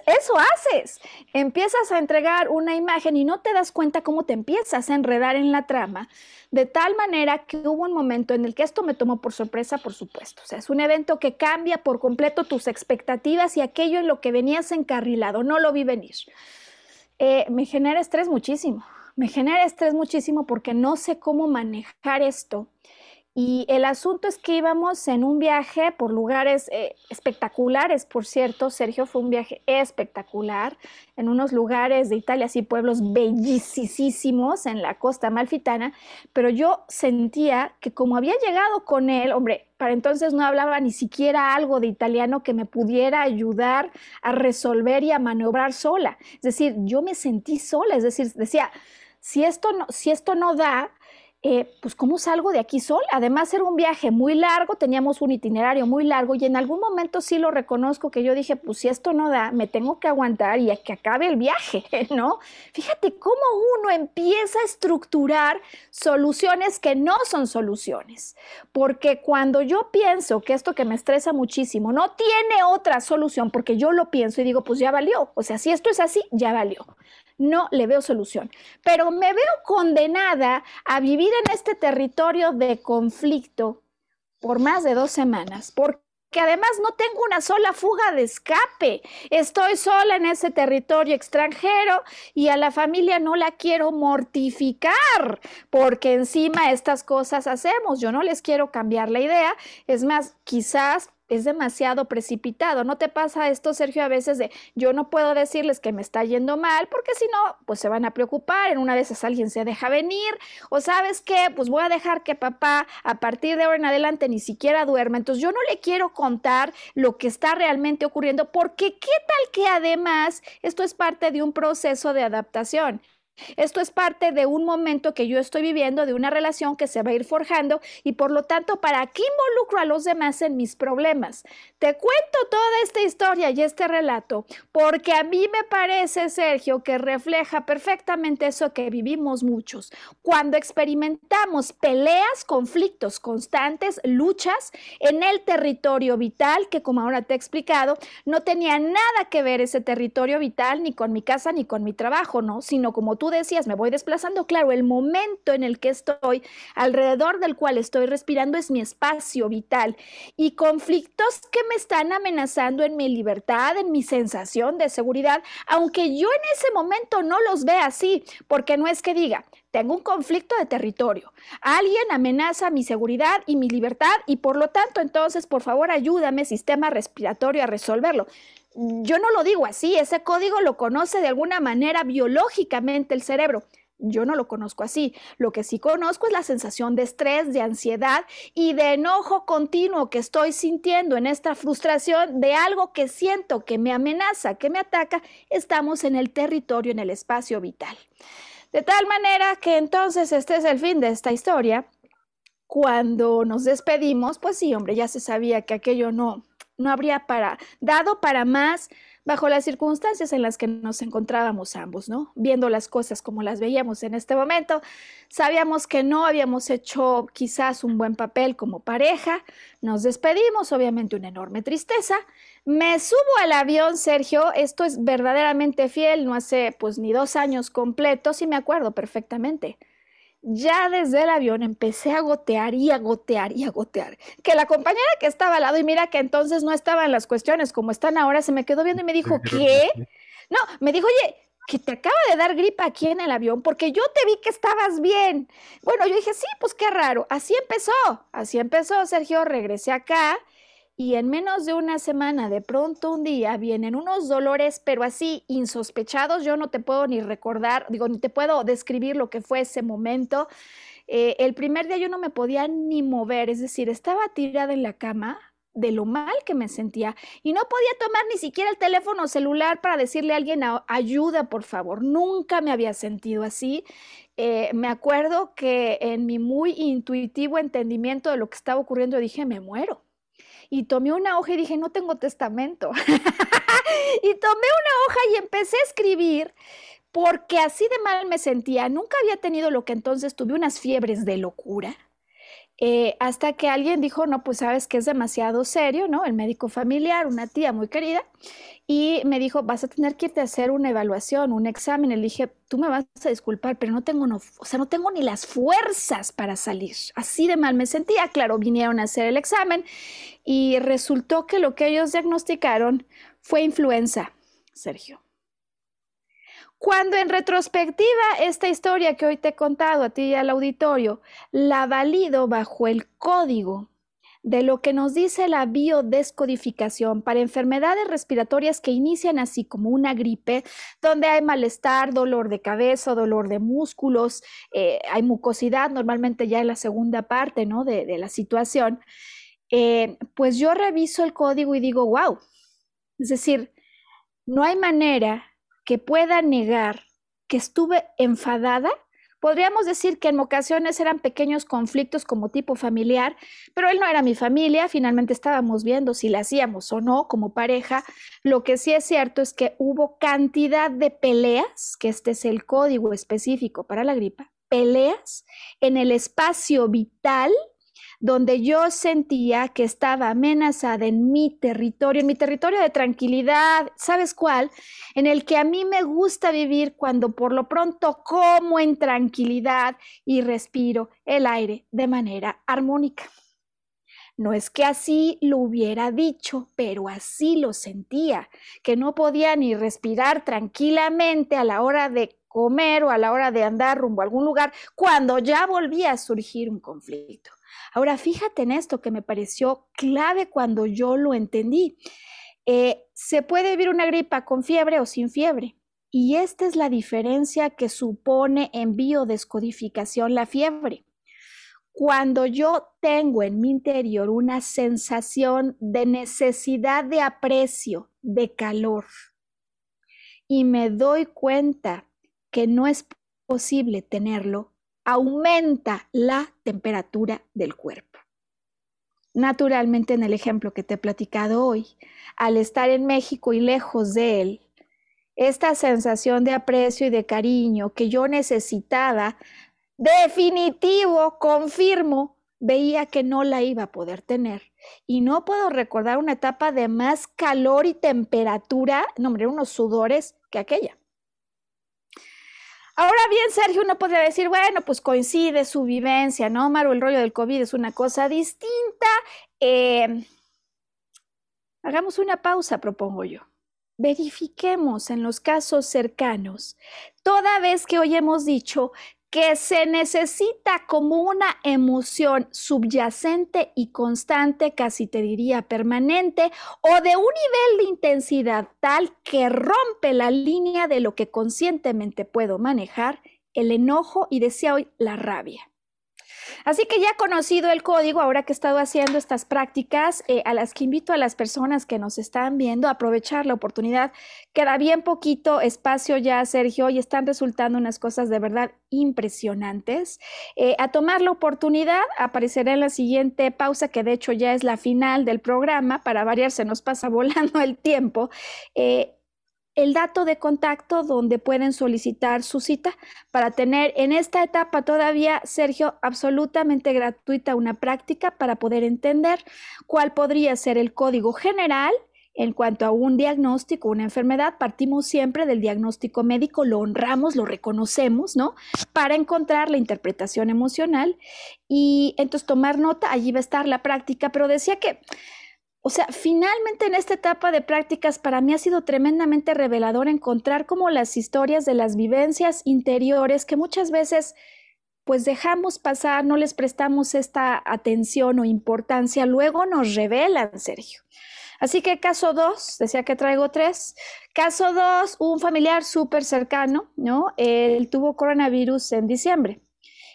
Eso haces. Empiezas a entregar una imagen y no te das cuenta cómo te empiezas a enredar en la trama, de tal manera que hubo un momento en el que esto me tomó por sorpresa, por supuesto. O sea, es un evento que cambia por completo tus expectativas y aquello en lo que venías encarrilado. No lo vi venir. Eh, me genera estrés muchísimo. Me genera estrés muchísimo porque no sé cómo manejar esto y el asunto es que íbamos en un viaje por lugares eh, espectaculares, por cierto, Sergio fue un viaje espectacular, en unos lugares de Italia, así pueblos bellísimos en la costa malfitana, pero yo sentía que como había llegado con él, hombre, para entonces no hablaba ni siquiera algo de italiano que me pudiera ayudar a resolver y a maniobrar sola. Es decir, yo me sentí sola, es decir, decía, si esto no, si esto no da, eh, pues ¿cómo salgo de aquí sola? Además era un viaje muy largo, teníamos un itinerario muy largo y en algún momento sí lo reconozco que yo dije, pues si esto no da, me tengo que aguantar y que acabe el viaje, <laughs> ¿no? Fíjate cómo uno empieza a estructurar soluciones que no son soluciones, porque cuando yo pienso que esto que me estresa muchísimo no tiene otra solución, porque yo lo pienso y digo, pues ya valió, o sea, si esto es así, ya valió no le veo solución. Pero me veo condenada a vivir en este territorio de conflicto por más de dos semanas, porque además no tengo una sola fuga de escape. Estoy sola en ese territorio extranjero y a la familia no la quiero mortificar, porque encima estas cosas hacemos. Yo no les quiero cambiar la idea. Es más, quizás es demasiado precipitado. ¿No te pasa esto, Sergio, a veces de yo no puedo decirles que me está yendo mal porque si no, pues se van a preocupar, en una de esas alguien se deja venir o sabes qué, pues voy a dejar que papá a partir de ahora en adelante ni siquiera duerma. Entonces yo no le quiero contar lo que está realmente ocurriendo porque qué tal que además esto es parte de un proceso de adaptación. Esto es parte de un momento que yo estoy viviendo, de una relación que se va a ir forjando y por lo tanto, ¿para qué involucro a los demás en mis problemas? Te cuento toda esta historia y este relato porque a mí me parece, Sergio, que refleja perfectamente eso que vivimos muchos. Cuando experimentamos peleas, conflictos constantes, luchas en el territorio vital, que como ahora te he explicado, no tenía nada que ver ese territorio vital ni con mi casa ni con mi trabajo, ¿no? Sino como tú decías, me voy desplazando, claro, el momento en el que estoy, alrededor del cual estoy respirando, es mi espacio vital. Y conflictos que me están amenazando en mi libertad, en mi sensación de seguridad, aunque yo en ese momento no los vea así, porque no es que diga, tengo un conflicto de territorio. Alguien amenaza mi seguridad y mi libertad y por lo tanto entonces por favor ayúdame sistema respiratorio a resolverlo yo no lo digo así, ese código lo conoce de alguna manera biológicamente el cerebro. Yo no lo conozco así. Lo que sí conozco es la sensación de estrés, de ansiedad y de enojo continuo que estoy sintiendo en esta frustración de algo que siento que me amenaza, que me ataca. Estamos en el territorio, en el espacio vital. De tal manera que entonces este es el fin de esta historia. Cuando nos despedimos, pues sí, hombre, ya se sabía que aquello no, no habría para, dado para más bajo las circunstancias en las que nos encontrábamos ambos, ¿no? Viendo las cosas como las veíamos en este momento, sabíamos que no habíamos hecho quizás un buen papel como pareja, nos despedimos, obviamente una enorme tristeza, me subo al avión, Sergio, esto es verdaderamente fiel, no hace pues ni dos años completos y me acuerdo perfectamente ya desde el avión empecé a gotear y a gotear y a gotear. Que la compañera que estaba al lado, y mira que entonces no estaban las cuestiones como están ahora, se me quedó viendo y me dijo, ¿qué? No, me dijo, oye, que te acaba de dar gripa aquí en el avión porque yo te vi que estabas bien. Bueno, yo dije, sí, pues qué raro. Así empezó, así empezó, Sergio, regresé acá y en menos de una semana, de pronto un día, vienen unos dolores, pero así insospechados, yo no te puedo ni recordar, digo, ni te puedo describir lo que fue ese momento. Eh, el primer día yo no me podía ni mover, es decir, estaba tirada en la cama, de lo mal que me sentía y no podía tomar ni siquiera el teléfono celular para decirle a alguien ayuda, por favor. Nunca me había sentido así. Eh, me acuerdo que en mi muy intuitivo entendimiento de lo que estaba ocurriendo dije, me muero. Y tomé una hoja y dije, no tengo testamento. <laughs> y tomé una hoja y empecé a escribir porque así de mal me sentía. Nunca había tenido lo que entonces tuve unas fiebres de locura eh, hasta que alguien dijo, no, pues sabes que es demasiado serio, ¿no? El médico familiar, una tía muy querida, y me dijo, vas a tener que irte a hacer una evaluación, un examen. Le dije, tú me vas a disculpar, pero no tengo, o sea, no tengo ni las fuerzas para salir. Así de mal me sentía. Claro, vinieron a hacer el examen y resultó que lo que ellos diagnosticaron fue influenza, Sergio. Cuando en retrospectiva esta historia que hoy te he contado a ti y al auditorio, la valido bajo el código de lo que nos dice la biodescodificación para enfermedades respiratorias que inician así como una gripe, donde hay malestar, dolor de cabeza, dolor de músculos, eh, hay mucosidad, normalmente ya en la segunda parte ¿no? de, la situación, eh, pues yo reviso el código y digo, wow, es decir, no hay manera que pueda negar que estuve enfadada, podríamos decir que en ocasiones eran pequeños conflictos como tipo familiar, pero él no era mi familia, finalmente estábamos viendo si le hacíamos o no como pareja. Lo que sí es cierto es que hubo cantidad de peleas, que este es el código específico para la gripa, peleas en el espacio vital donde yo sentía que estaba amenazada en mi territorio, en mi territorio de tranquilidad, ¿sabes cuál? En el que a mí me gusta vivir cuando por lo pronto como en tranquilidad y respiro el aire de manera armónica. No es que así lo hubiera dicho, pero así lo sentía, que no podía ni respirar tranquilamente a la hora de comer o a la hora de andar rumbo a algún lugar cuando ya volvía a surgir un conflicto. Ahora, fíjate en esto que me pareció clave cuando yo lo entendí. Eh, se puede vivir una gripa con fiebre o sin fiebre. Y esta es la diferencia que supone en biodescodificación la fiebre. Cuando yo tengo en mi interior una sensación de necesidad de aprecio, de calor, y me doy cuenta que no es posible tenerlo, aumenta la temperatura del cuerpo. Naturalmente, en el ejemplo que te he platicado hoy, al estar en México y lejos de él, esta sensación de aprecio y de cariño que yo necesitaba, definitivo, confirmo, veía que no la iba a poder tener. Y no puedo recordar una etapa de más calor y temperatura, no, hombre, unos sudores que aquella. Ahora bien, Sergio, uno podría decir, bueno, pues coincide su vivencia, ¿no, Maru? El rollo del COVID es una cosa distinta. Eh, hagamos una pausa, propongo yo. Verifiquemos en los casos cercanos, toda vez que hoy hemos dicho que se necesita como una emoción subyacente y constante, casi te diría permanente, o de un nivel de intensidad tal que rompe la línea de lo que conscientemente puedo manejar, el enojo y decía hoy la rabia. Así que ya conocido el código, ahora que he estado haciendo estas prácticas, eh, a las que invito a las personas que nos están viendo a aprovechar la oportunidad. Queda bien poquito espacio ya, Sergio, y están resultando unas cosas de verdad impresionantes. Eh, a tomar la oportunidad, aparecerá en la siguiente pausa, que de hecho ya es la final del programa. Para variar, se nos pasa <laughs> volando el tiempo. Eh, el dato de contacto donde pueden solicitar su cita para tener en esta etapa todavía, Sergio, absolutamente gratuita una práctica para poder entender cuál podría ser el código general en cuanto a un diagnóstico, una enfermedad, partimos siempre del diagnóstico médico, lo honramos, lo reconocemos, ¿no? Para encontrar la interpretación emocional y entonces tomar nota, allí va a estar la práctica, pero decía que o sea, finalmente en esta etapa de prácticas para mí ha sido tremendamente revelador encontrar como las historias de las vivencias interiores que muchas veces pues dejamos pasar, no les prestamos esta atención o importancia, luego nos revelan, Sergio. Así que caso dos, decía que traigo tres. Caso dos, un familiar súper cercano, ¿no? Él tuvo coronavirus en diciembre.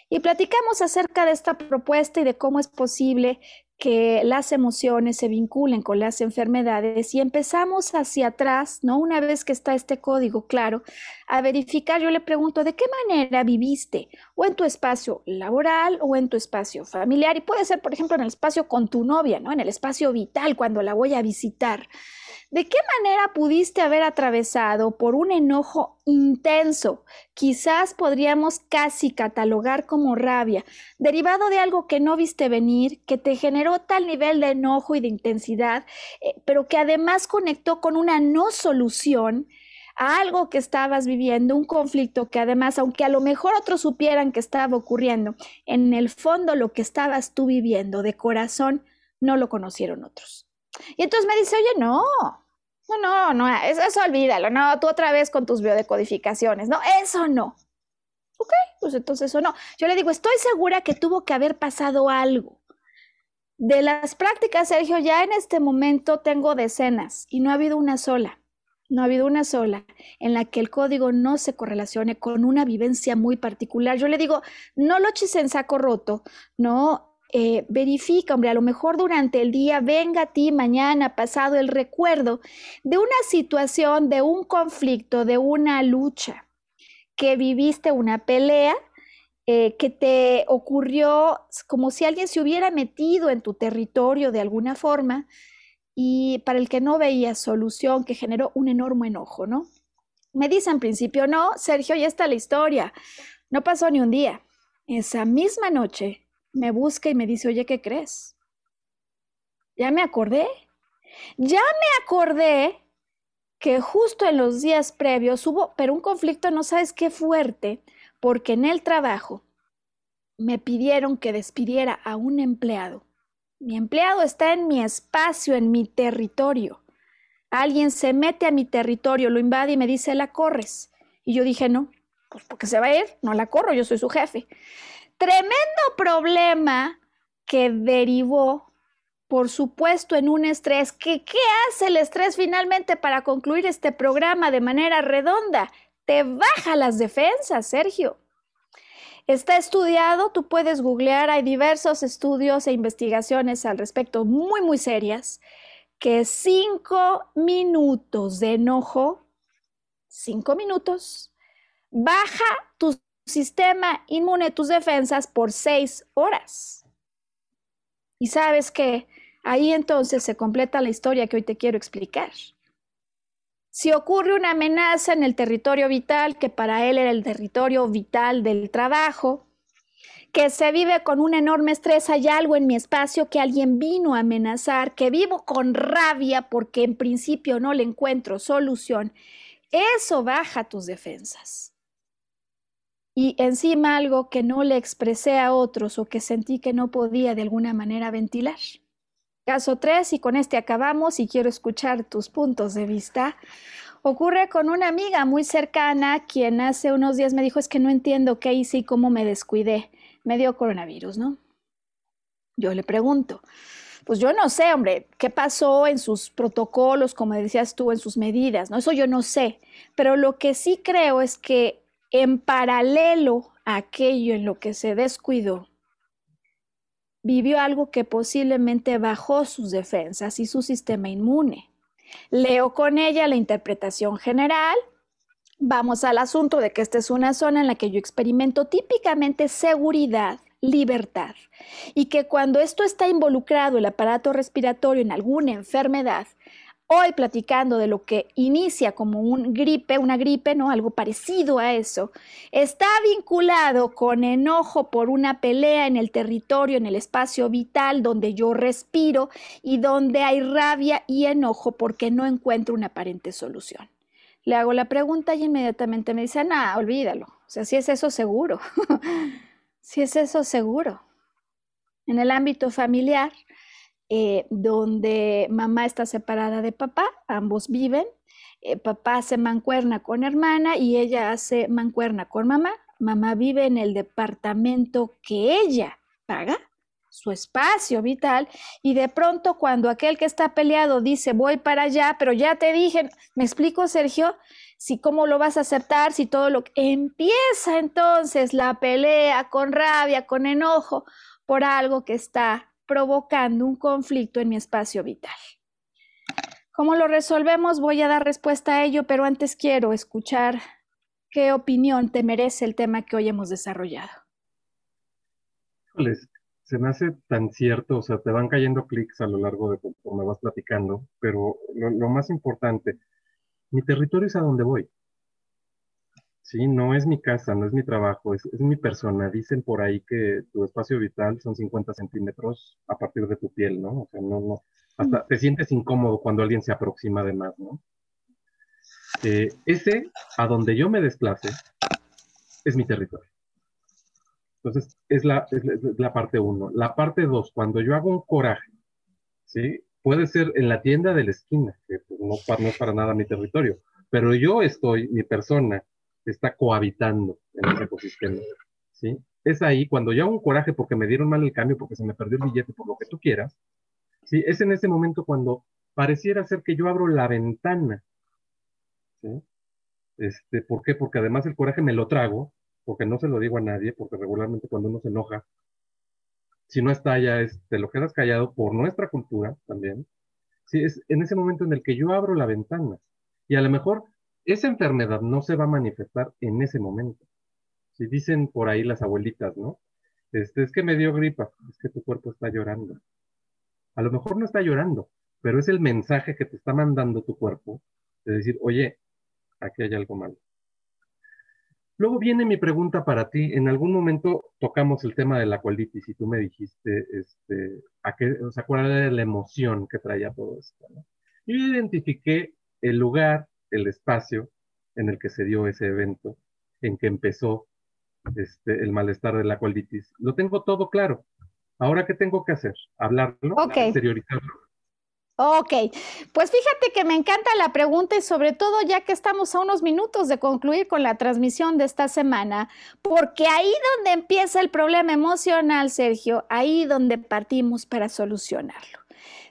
Y platicamos acerca de esta propuesta y de cómo es posible que las emociones se vinculen con las enfermedades y empezamos hacia atrás, ¿no? Una vez que está este código claro, a verificar, yo le pregunto, ¿de qué manera viviste? O en tu espacio laboral o en tu espacio familiar. Y puede ser, por ejemplo, en el espacio con tu novia, ¿no? En el espacio vital, cuando la voy a visitar. ¿De qué manera pudiste haber atravesado por un enojo intenso? Quizás podríamos casi catalogar como rabia, derivado de algo que no viste venir, que te generó tal nivel de enojo y de intensidad, eh, pero que además conectó con una no solución a algo que estabas viviendo, un conflicto que además, aunque a lo mejor otros supieran que estaba ocurriendo, en el fondo lo que estabas tú viviendo de corazón no lo conocieron otros. Y entonces me dice, oye, no, no, no, no, eso, eso olvídalo, no, tú otra vez con tus biodecodificaciones, no, eso no. Ok, pues entonces eso no. Yo le digo, estoy segura que tuvo que haber pasado algo. De las prácticas, Sergio, ya en este momento tengo decenas y no ha habido una sola, no ha habido una sola en la que el código no se correlacione con una vivencia muy particular. Yo le digo, no lo eches en saco roto, no, eh, verifica, hombre, a lo mejor durante el día venga a ti mañana, pasado, el recuerdo de una situación, de un conflicto, de una lucha, que viviste una pelea, eh, que te ocurrió como si alguien se hubiera metido en tu territorio de alguna forma y para el que no veía solución, que generó un enorme enojo, ¿no? Me dice en principio, no, Sergio, ya está la historia, no pasó ni un día. Esa misma noche me busca y me dice, oye, ¿qué crees? Ya me acordé. Ya me acordé que justo en los días previos hubo, pero un conflicto no sabes qué fuerte, porque en el trabajo me pidieron que despidiera a un empleado. Mi empleado está en mi espacio, en mi territorio. Alguien se mete a mi territorio, lo invade y me dice, la corres. Y yo dije, no, pues porque se va a ir, no la corro, yo soy su jefe. Tremendo problema que derivó, por supuesto, en un estrés. ¿Qué, ¿Qué hace el estrés finalmente para concluir este programa de manera redonda? Te baja las defensas, Sergio. Está estudiado, tú puedes googlear, hay diversos estudios e investigaciones al respecto muy, muy serias, que cinco minutos de enojo, cinco minutos, baja sistema inmune, tus defensas por seis horas. Y sabes que ahí entonces se completa la historia que hoy te quiero explicar. Si ocurre una amenaza en el territorio vital, que para él era el territorio vital del trabajo, que se vive con un enorme estrés, hay algo en mi espacio que alguien vino a amenazar, que vivo con rabia porque en principio no le encuentro solución, eso baja tus defensas y encima algo que no le expresé a otros o que sentí que no podía de alguna manera ventilar. Caso 3, y con este acabamos y quiero escuchar tus puntos de vista. Ocurre con una amiga muy cercana quien hace unos días me dijo es que no entiendo qué hice y cómo me descuidé. Me dio coronavirus, ¿no? Yo le pregunto, pues yo no sé, hombre, qué pasó en sus protocolos, como decías tú, en sus medidas, ¿no? Eso yo no sé, pero lo que sí creo es que en paralelo a aquello en lo que se descuidó, vivió algo que posiblemente bajó sus defensas y su sistema inmune. Leo con ella la interpretación general. Vamos al asunto de que esta es una zona en la que yo experimento típicamente seguridad, libertad, y que cuando esto está involucrado el aparato respiratorio en alguna enfermedad, Hoy platicando de lo que inicia como un gripe, una gripe, ¿no? Algo parecido a eso, está vinculado con enojo por una pelea en el territorio, en el espacio vital donde yo respiro y donde hay rabia y enojo porque no encuentro una aparente solución. Le hago la pregunta y inmediatamente me dice, nada, olvídalo. O sea, si es eso seguro, <laughs> si es eso seguro. En el ámbito familiar, eh, donde mamá está separada de papá, ambos viven, eh, papá hace mancuerna con hermana y ella hace mancuerna con mamá, mamá vive en el departamento que ella paga, su espacio vital, y de pronto cuando aquel que está peleado dice voy para allá, pero ya te dije, me explico Sergio, si cómo lo vas a aceptar, si todo lo que empieza entonces la pelea con rabia, con enojo por algo que está provocando un conflicto en mi espacio vital. ¿Cómo lo resolvemos? Voy a dar respuesta a ello, pero antes quiero escuchar qué opinión te merece el tema que hoy hemos desarrollado. se me hace tan cierto, o sea, te van cayendo clics a lo largo de me vas platicando, pero lo más importante, mi territorio es a donde voy. Sí, no es mi casa, no es mi trabajo, es, mi persona. Dicen por ahí que tu espacio vital son 50 centímetros a partir de tu piel, ¿no? O sea, no, no, hasta te sientes incómodo cuando alguien se aproxima de más, ¿no? Eh, ese, a donde yo me desplace, es mi territorio. Entonces, es la, es la parte uno. La parte dos, cuando yo hago un coraje, ¿sí? Puede ser en la tienda de la esquina, que pues, no, no es para nada mi territorio, pero yo estoy, mi persona, está cohabitando en ese ecosistema. ¿sí? Es ahí cuando yo hago un coraje porque me dieron mal el cambio, porque se me perdió el billete, por lo que tú quieras. ¿sí? Es en ese momento cuando pareciera ser que yo abro la ventana. ¿sí? Este, ¿Por qué? Porque además el coraje me lo trago, porque no se lo digo a nadie, porque regularmente cuando uno se enoja, si no está allá, es, te lo quedas callado por nuestra cultura también. Sí, es en ese momento en el que yo abro la ventana. Y a lo mejor esa enfermedad no se va a manifestar en ese momento. Si dicen por ahí las abuelitas, ¿no? Este, es que me dio gripa, es que tu cuerpo está llorando. A lo mejor no está llorando, pero es el mensaje que te está mandando tu cuerpo de decir, oye, aquí hay algo malo. Luego viene mi pregunta para ti. En algún momento tocamos el tema de la colitis y tú me dijiste, este, a qué, o sea, cuál era la emoción que traía todo esto. Yo identifiqué el lugar, el espacio en el que se dio ese evento, en que empezó este, el malestar de la colitis. Lo tengo todo claro. Ahora, ¿qué tengo que hacer? Hablarlo, exteriorizarlo. Ok, pues fíjate que me encanta la pregunta y sobre todo ya que estamos a unos minutos de concluir con la transmisión de esta semana, porque ahí donde empieza el problema emocional, Sergio, ahí donde partimos para solucionarlo.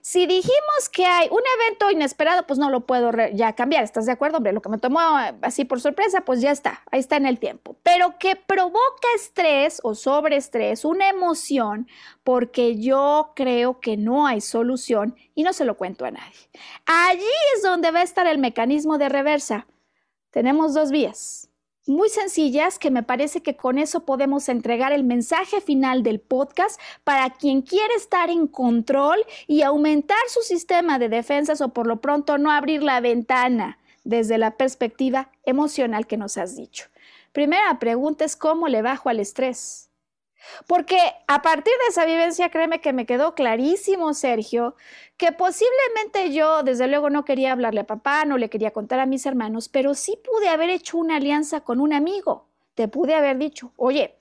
Si dijimos que hay un evento inesperado, pues no lo puedo ya cambiar. ¿Estás de acuerdo, hombre? Lo que me tomó eh, así por sorpresa, pues ya está, ahí está en el tiempo. Pero que provoca estrés o sobreestrés, una emoción, porque yo creo que no hay solución y no se lo cuento a nadie. Allí es donde va a estar el mecanismo de reversa. Tenemos dos vías muy sencillas que me parece que con eso podemos entregar el mensaje final del podcast para quien quiere estar en control y aumentar su sistema de defensas o por lo pronto no abrir la ventana desde la perspectiva emocional que nos has dicho. Primera pregunta es cómo le bajo al estrés. Porque a partir de esa vivencia, créeme que me quedó clarísimo, Sergio, que posiblemente yo, desde luego, no quería hablarle a papá, no le quería contar a mis hermanos, pero sí pude haber hecho una alianza con un amigo. Te pude haber dicho, oye,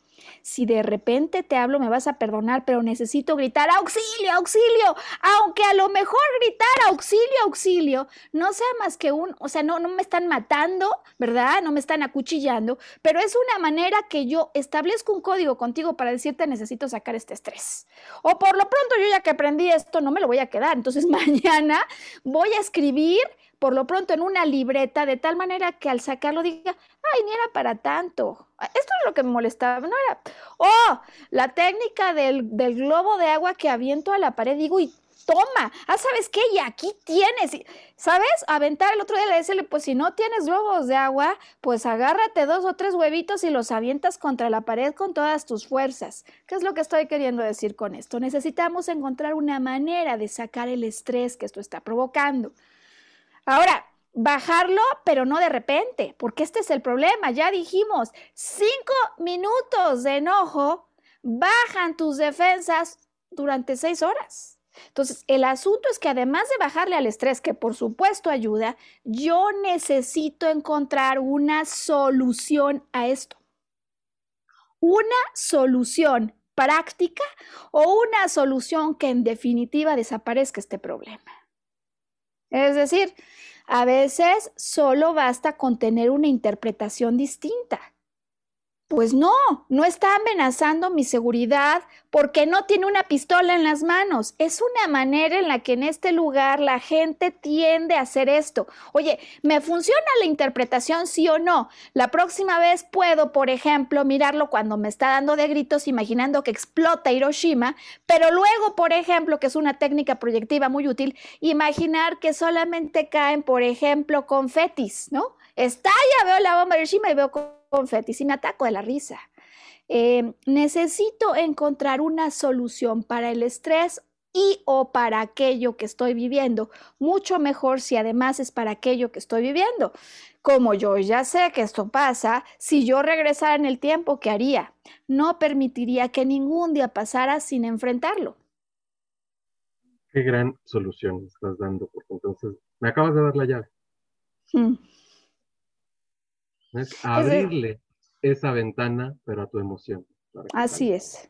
si de repente te hablo me vas a perdonar, pero necesito gritar auxilio, auxilio, aunque a lo mejor gritar auxilio, auxilio no sea más que un, o sea, no, no me están matando, ¿verdad? No me están acuchillando, pero es una manera que yo establezco un código contigo para decirte necesito sacar este estrés. O por lo pronto yo ya que aprendí esto no me lo voy a quedar, entonces <laughs> mañana voy a escribir por lo pronto en una libreta, de tal manera que al sacarlo diga, ay, ni era para tanto. Esto es lo que me molestaba, no era. Oh, la técnica del, del globo de agua que aviento a la pared, digo, y toma, ah, ¿sabes qué? Y aquí tienes, ¿sabes? Aventar el otro día le decirle, pues si no tienes globos de agua, pues agárrate dos o tres huevitos y los avientas contra la pared con todas tus fuerzas. ¿Qué es lo que estoy queriendo decir con esto? Necesitamos encontrar una manera de sacar el estrés que esto está provocando. Ahora, bajarlo, pero no de repente, porque este es el problema. Ya dijimos, cinco minutos de enojo bajan tus defensas durante seis horas. Entonces, el asunto es que además de bajarle al estrés, que por supuesto ayuda, yo necesito encontrar una solución a esto. Una solución práctica o una solución que en definitiva desaparezca este problema. Es decir, a veces solo basta con tener una interpretación distinta. Pues no, no está amenazando mi seguridad porque no tiene una pistola en las manos. Es una manera en la que en este lugar la gente tiende a hacer esto. Oye, ¿me funciona la interpretación sí o no? La próxima vez puedo, por ejemplo, mirarlo cuando me está dando de gritos imaginando que explota Hiroshima, pero luego, por ejemplo, que es una técnica proyectiva muy útil, imaginar que solamente caen, por ejemplo, confetis, ¿no? Estalla, veo la bomba de Hiroshima y veo confetis y me ataco de la risa. Eh, necesito encontrar una solución para el estrés y o para aquello que estoy viviendo, mucho mejor si además es para aquello que estoy viviendo. Como yo ya sé que esto pasa, si yo regresara en el tiempo, ¿qué haría? No permitiría que ningún día pasara sin enfrentarlo. Qué gran solución estás dando, porque entonces me acabas de dar la llave. Hmm. Es abrirle esa ventana, pero a tu emoción. Así es.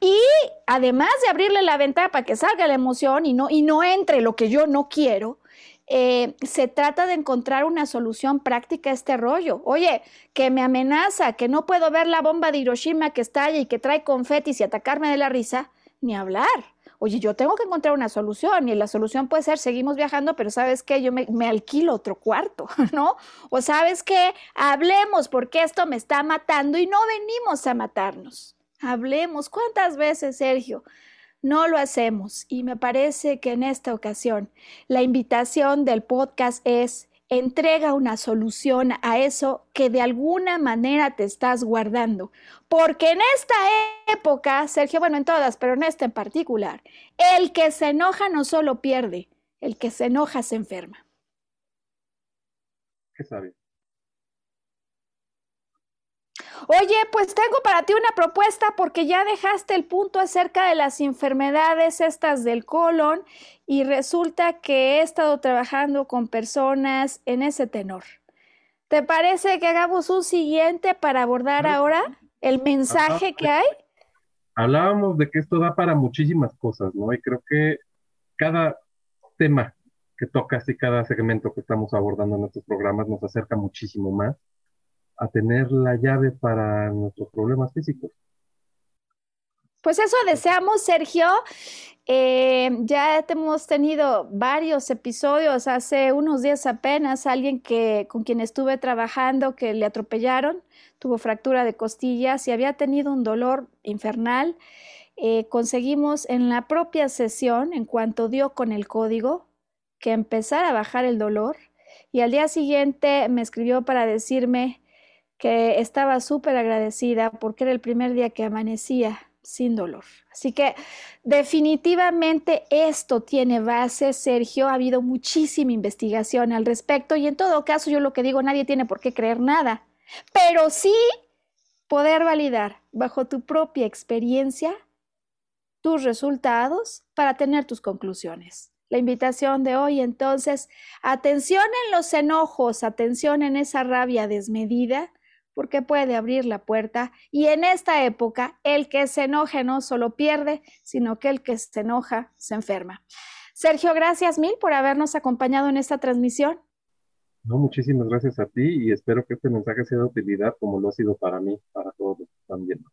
Y además de abrirle la ventana para que salga la emoción y no, y no entre lo que yo no quiero, eh, se trata de encontrar una solución práctica a este rollo. Oye, que me amenaza, que no puedo ver la bomba de Hiroshima que estalla y que trae confetis y atacarme de la risa, ni hablar oye, yo tengo que encontrar una solución y la solución puede ser, seguimos viajando, pero sabes qué, yo me, alquilo otro cuarto, <laughs> ¿no? O sabes qué, hablemos porque esto me está matando y no venimos a matarnos. Hablemos. ¿Cuántas veces, Sergio? No lo hacemos y me parece que en esta ocasión la invitación del podcast es entrega una solución a eso que de alguna manera te estás guardando. Porque en esta época, Sergio, bueno, en todas, pero en esta en particular, el que se enoja no solo pierde, el que se enoja se enferma. ¿Qué sabes? Oye, pues tengo para ti una propuesta porque ya dejaste el punto acerca de las enfermedades estas del colon y resulta que he estado trabajando con personas en ese tenor. ¿Te parece que hagamos un siguiente para abordar ahora el mensaje que hay? Hablábamos de que esto da para muchísimas cosas, ¿no? Y creo que cada tema que tocas y cada segmento que estamos abordando en nuestros programas nos acerca muchísimo más a tener la llave para nuestros problemas físicos. Pues eso deseamos, Sergio. Eh, ya hemos tenido varios episodios. Hace unos días apenas alguien que con quien estuve trabajando que le atropellaron, tuvo fractura de costillas y había tenido un dolor infernal. Eh, conseguimos en la propia sesión, en cuanto dio con el código, que empezara a bajar el dolor. Y al día siguiente me escribió para decirme que estaba súper agradecida porque era el primer día que amanecía sin dolor. Así que definitivamente esto tiene base, Sergio. Ha habido muchísima investigación al respecto y en todo caso yo lo que digo, nadie tiene por qué creer nada, pero sí poder validar bajo tu propia experiencia tus resultados para tener tus conclusiones. La invitación de hoy entonces, atención en los enojos, atención en esa rabia desmedida, porque puede abrir la puerta y en esta época el que se enoje no solo pierde, sino que el que se enoja se enferma. Sergio, gracias mil por habernos acompañado en esta transmisión. No, muchísimas gracias a ti y espero que este mensaje sea de utilidad como lo ha sido para mí, para todos los que están viendo.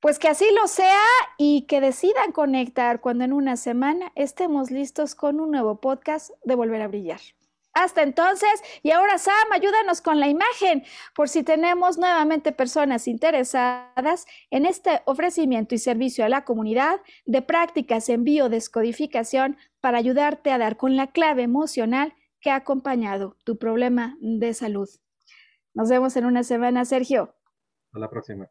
Pues que así lo sea y que decidan conectar cuando en una semana estemos listos con un nuevo podcast de Volver a Brillar. Hasta entonces, y ahora Sam, ayúdanos con la imagen, por si tenemos nuevamente personas interesadas en este ofrecimiento y servicio a la comunidad de prácticas en biodescodificación para ayudarte a dar con la clave emocional que ha acompañado tu problema de salud. Nos vemos en una semana, Sergio. Hasta la próxima.